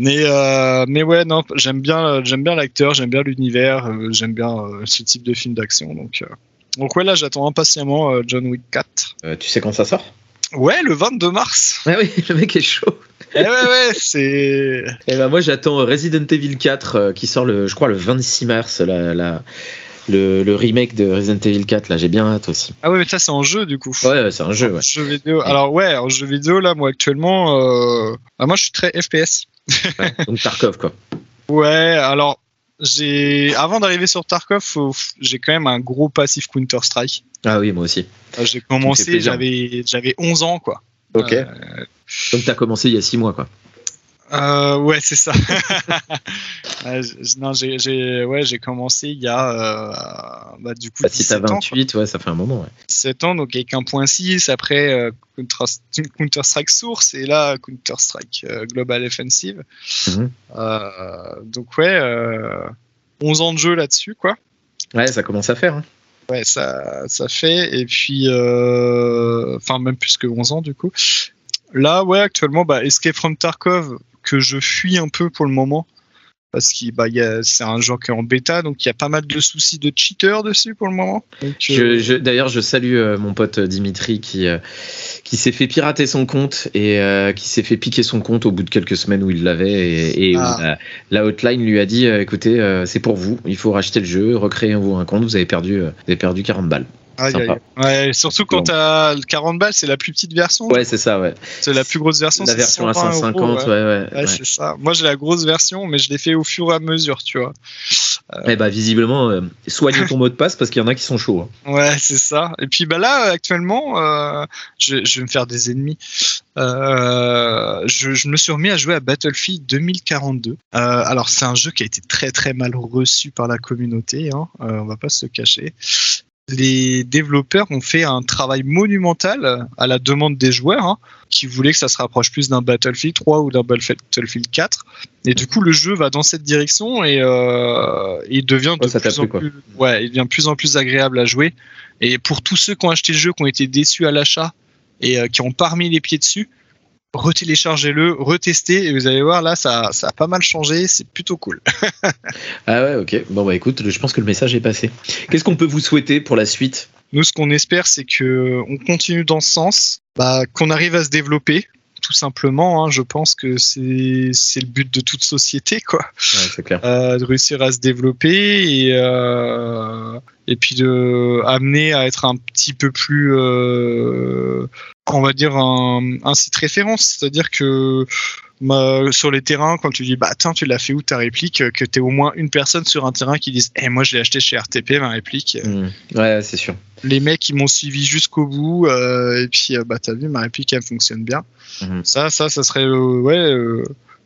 Mais, euh, mais ouais, non, j'aime bien, j'aime bien l'acteur, j'aime bien l'univers, euh, j'aime bien euh, ce type de film d'action. Donc, euh, donc ouais, là, j'attends impatiemment euh, John Wick 4. Euh, tu sais quand ça sort? Ouais, le 22 mars. Ouais, oui, le mec est chaud. eh ouais, ouais, c'est. Et ben moi, j'attends Resident Evil 4 euh, qui sort, le, je crois, le 26 mars, la, la- le, le remake de Resident Evil 4. Là, j'ai bien hâte aussi. Ah ouais, mais ça, c'est en jeu du coup. Ouais, ouais, c'est un jeu, ouais. Jeux vidéo. Alors ouais, en jeu vidéo là, moi actuellement, euh, bah, moi je suis très FPS. Ouais, Donc Tarkov, quoi. Ouais, alors j'ai avant d'arriver sur Tarkov, faut- j'ai quand même un gros passif Counter Strike. Ah oui, moi aussi. J'ai commencé, j'avais j'avais 11 ans quoi. Ok. Euh, Donc t'as commencé il y a 6 mois, quoi. Euh, ouais, c'est ça. Non, j'ai j'ai ouais, j'ai commencé il y a euh, bah, du coup Bah, si t'as 17 ans, quoi. 28, ouais, ça fait un moment, ouais. 17 ans, donc avec un point 6, après euh, Counter- Counter-Strike Source, et là Counter-Strike euh, Global Offensive. Mhm. Euh, donc ouais, euh, 11 ans de jeu là-dessus, quoi. Ouais, ça commence à faire. hein. Ouais, ça, ça fait. Et puis, euh, enfin, même plus que 11 ans, du coup. Là, ouais, actuellement, bah, Escape from Tarkov, que je fuis un peu pour le moment parce que bah, c'est un jeu qui est en bêta, donc il y a pas mal de soucis de cheaters dessus pour le moment. Euh, d'ailleurs, je salue euh, mon pote Dimitri qui, euh, qui s'est fait pirater son compte et qui s'est fait piquer son compte au bout de quelques semaines où il l'avait et, ah. la, hotline lui a dit écoutez, c'est pour vous, il faut racheter le jeu, recréez-vous un compte, vous avez perdu, vous avez perdu 40 balles. Ouais, surtout quand t'as le 40 balles, c'est la plus petite version. Ouais, c'est ça, ouais. C'est la plus grosse version. La version à 150, ouais. ouais, ouais, c'est ça. Moi, j'ai la grosse version, mais je l'ai fait au fur et à mesure, tu vois. Euh... Eh bah, visiblement, euh, soigne ton mot de passe parce qu'il y en a qui sont chauds. Hein. Ouais, c'est ça. Et puis, bah là, actuellement, euh, je, je, vais me faire des ennemis. Euh, je, je, me suis remis à jouer à Battlefield 2042. Euh, alors, c'est un jeu qui a été très très mal reçu par la communauté, hein, on va pas se cacher les développeurs ont fait un travail monumental à la demande des joueurs hein, qui voulaient que ça se rapproche plus d'un Battlefield 3 ou d'un Battlefield 4. Et du coup, le jeu va dans cette direction et euh, il devient de plus en plus, ouais, il devient plus en plus agréable à jouer. Et pour tous ceux qui ont acheté le jeu, qui ont été déçus à l'achat et euh, qui ont pas remis les pieds dessus, retéléchargez-le, retestez et vous allez voir là ça, ça a pas mal changé, c'est plutôt cool. ah ouais ok, bon bah écoute, je pense que le message est passé. Qu'est-ce qu'on peut vous souhaiter pour la suite? Nous ce qu'on espère c'est que on continue dans ce sens, bah, qu'on arrive à se développer, tout simplement. Hein, je pense que c'est le but de toute société, quoi. Ouais, clair. Euh, de réussir à se développer et, euh, et puis de amener à être un petit peu plus, euh, on va dire, un, un site référence. C'est-à-dire que sur les terrains, quand tu dis bah tiens tu l'as fait où ta réplique, que tu au moins une personne sur un terrain qui dise eh moi je l'ai acheté chez RTP ma réplique. Mmh. Ouais c'est sûr. Les mecs ils m'ont suivi jusqu'au bout euh, et puis euh, bah t'as vu ma réplique elle fonctionne bien. Mmh. Ça ça ça serait euh, ouais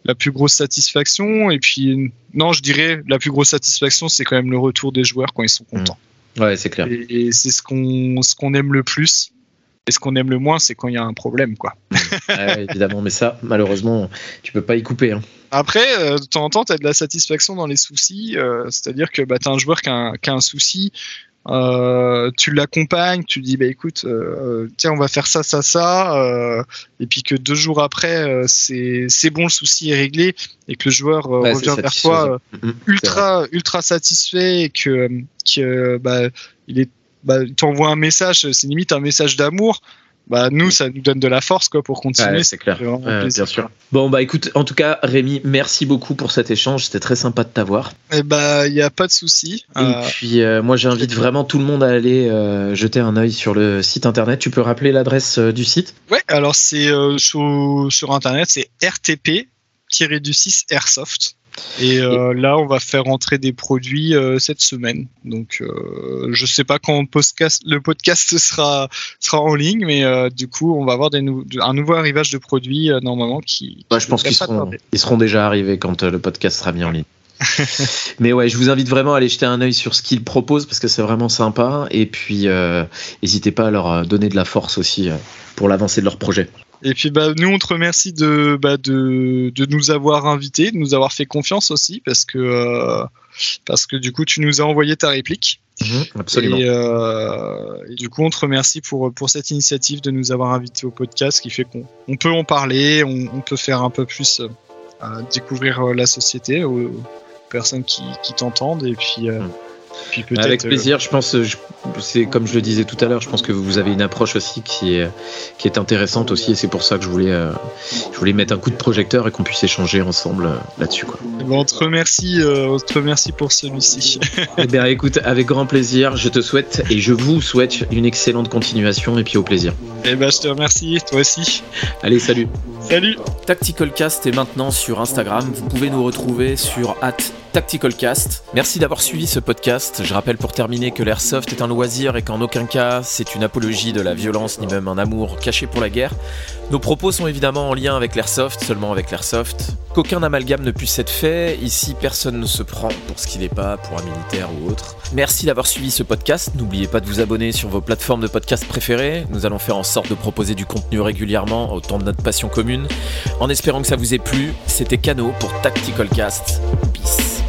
la plus grosse satisfaction et puis non je dirais la plus grosse satisfaction c'est quand même le retour des joueurs quand ils sont contents. Mmh. Ouais c'est clair. Et, et c'est ce qu'on ce qu'on aime le plus. Et ce qu'on aime le moins, c'est quand il y a un problème, quoi. évidemment, mais ça, malheureusement, tu peux pas y couper. Hein. Après, euh, de temps en temps, tu as de la satisfaction dans les soucis. Euh, c'est-à-dire que bah, tu as un joueur qui a un, qui a un souci, euh, tu l'accompagnes, tu dis bah écoute, euh, tiens on va faire ça, ça, ça, euh, et puis que deux jours après c'est c'est bon le souci est réglé et que le joueur revient vers toi mm-hmm. ultra ultra satisfait et que que bah il est bah, t'envoies un message, c'est limite un message d'amour. Bah, nous, ça nous donne de la force quoi, pour continuer. c'est clair. bien sûr. Bon, bah écoute, en tout cas, Rémi, merci beaucoup pour cet échange. C'était très sympa de t'avoir. Eh bah, il n'y a pas de souci. Et euh, puis, euh, moi, j'invite vraiment tout le monde à aller euh, jeter un œil sur le site internet. Tu peux rappeler l'adresse du site? Ouais, alors c'est sur, sur internet, c'est RTP-du-6 Airsoft. Et euh, là, on va faire entrer des produits euh, cette semaine. Donc, euh, je sais pas quand le podcast, sera sera en ligne, mais du coup, on va avoir des un nouveau arrivage de produits normalement qui. Bah, je pense qu'ils seront, ils seront déjà arrivés quand le podcast sera mis en ligne. mais ouais, je vous invite vraiment à aller jeter un œil sur ce qu'ils proposent parce que c'est vraiment sympa. Et puis, n'hésitez pas à leur donner de la force aussi pour l'avancée de leur projet. Et puis bah, nous, on te remercie de, bah, de, de, nous avoir invités, de nous avoir fait confiance aussi, parce que, euh, parce que du coup, tu nous as envoyé ta réplique. Mmh, absolument. Et, euh, et, du coup, on te remercie pour, pour cette initiative de nous avoir invités au podcast, qui fait qu'on on peut en parler, on, on, peut faire un peu plus euh, découvrir euh, la société aux, personnes qui, qui t'entendent. Et puis. Mmh. Avec euh, plaisir, je pense, c'est comme je le disais tout à l'heure, je pense que vous avez une approche aussi qui est, qui est intéressante aussi, et c'est pour ça que je voulais, euh, je voulais mettre un coup de projecteur et qu'on puisse échanger ensemble euh, là-dessus. Quoi. Ben, on te remercie, on te remercie pour celui-ci. eh bien, écoute, avec grand plaisir, je te souhaite et je vous souhaite une excellente continuation et puis au plaisir. Eh ben, je te remercie, toi aussi. Allez, salut. Salut. Tactical Cast est maintenant sur Instagram. Vous pouvez nous retrouver sur @tacticalcast. Merci d'avoir suivi ce podcast. Je rappelle pour terminer que l'airsoft est un loisir et qu'en aucun cas c'est une apologie de la violence ni même un amour caché pour la guerre. Nos propos sont évidemment en lien avec l'airsoft, seulement avec l'airsoft. Qu'aucun amalgame ne puisse être fait. Ici, personne ne se prend pour ce qu'il n'est pas, pour un militaire ou autre. Merci d'avoir suivi ce podcast. N'oubliez pas de vous abonner sur vos plateformes de podcast préférées. Nous allons faire en sorte de proposer du contenu régulièrement au temps de notre passion commune. En espérant que ça vous ait plu, c'était Cano pour Tactical Cast. Peace.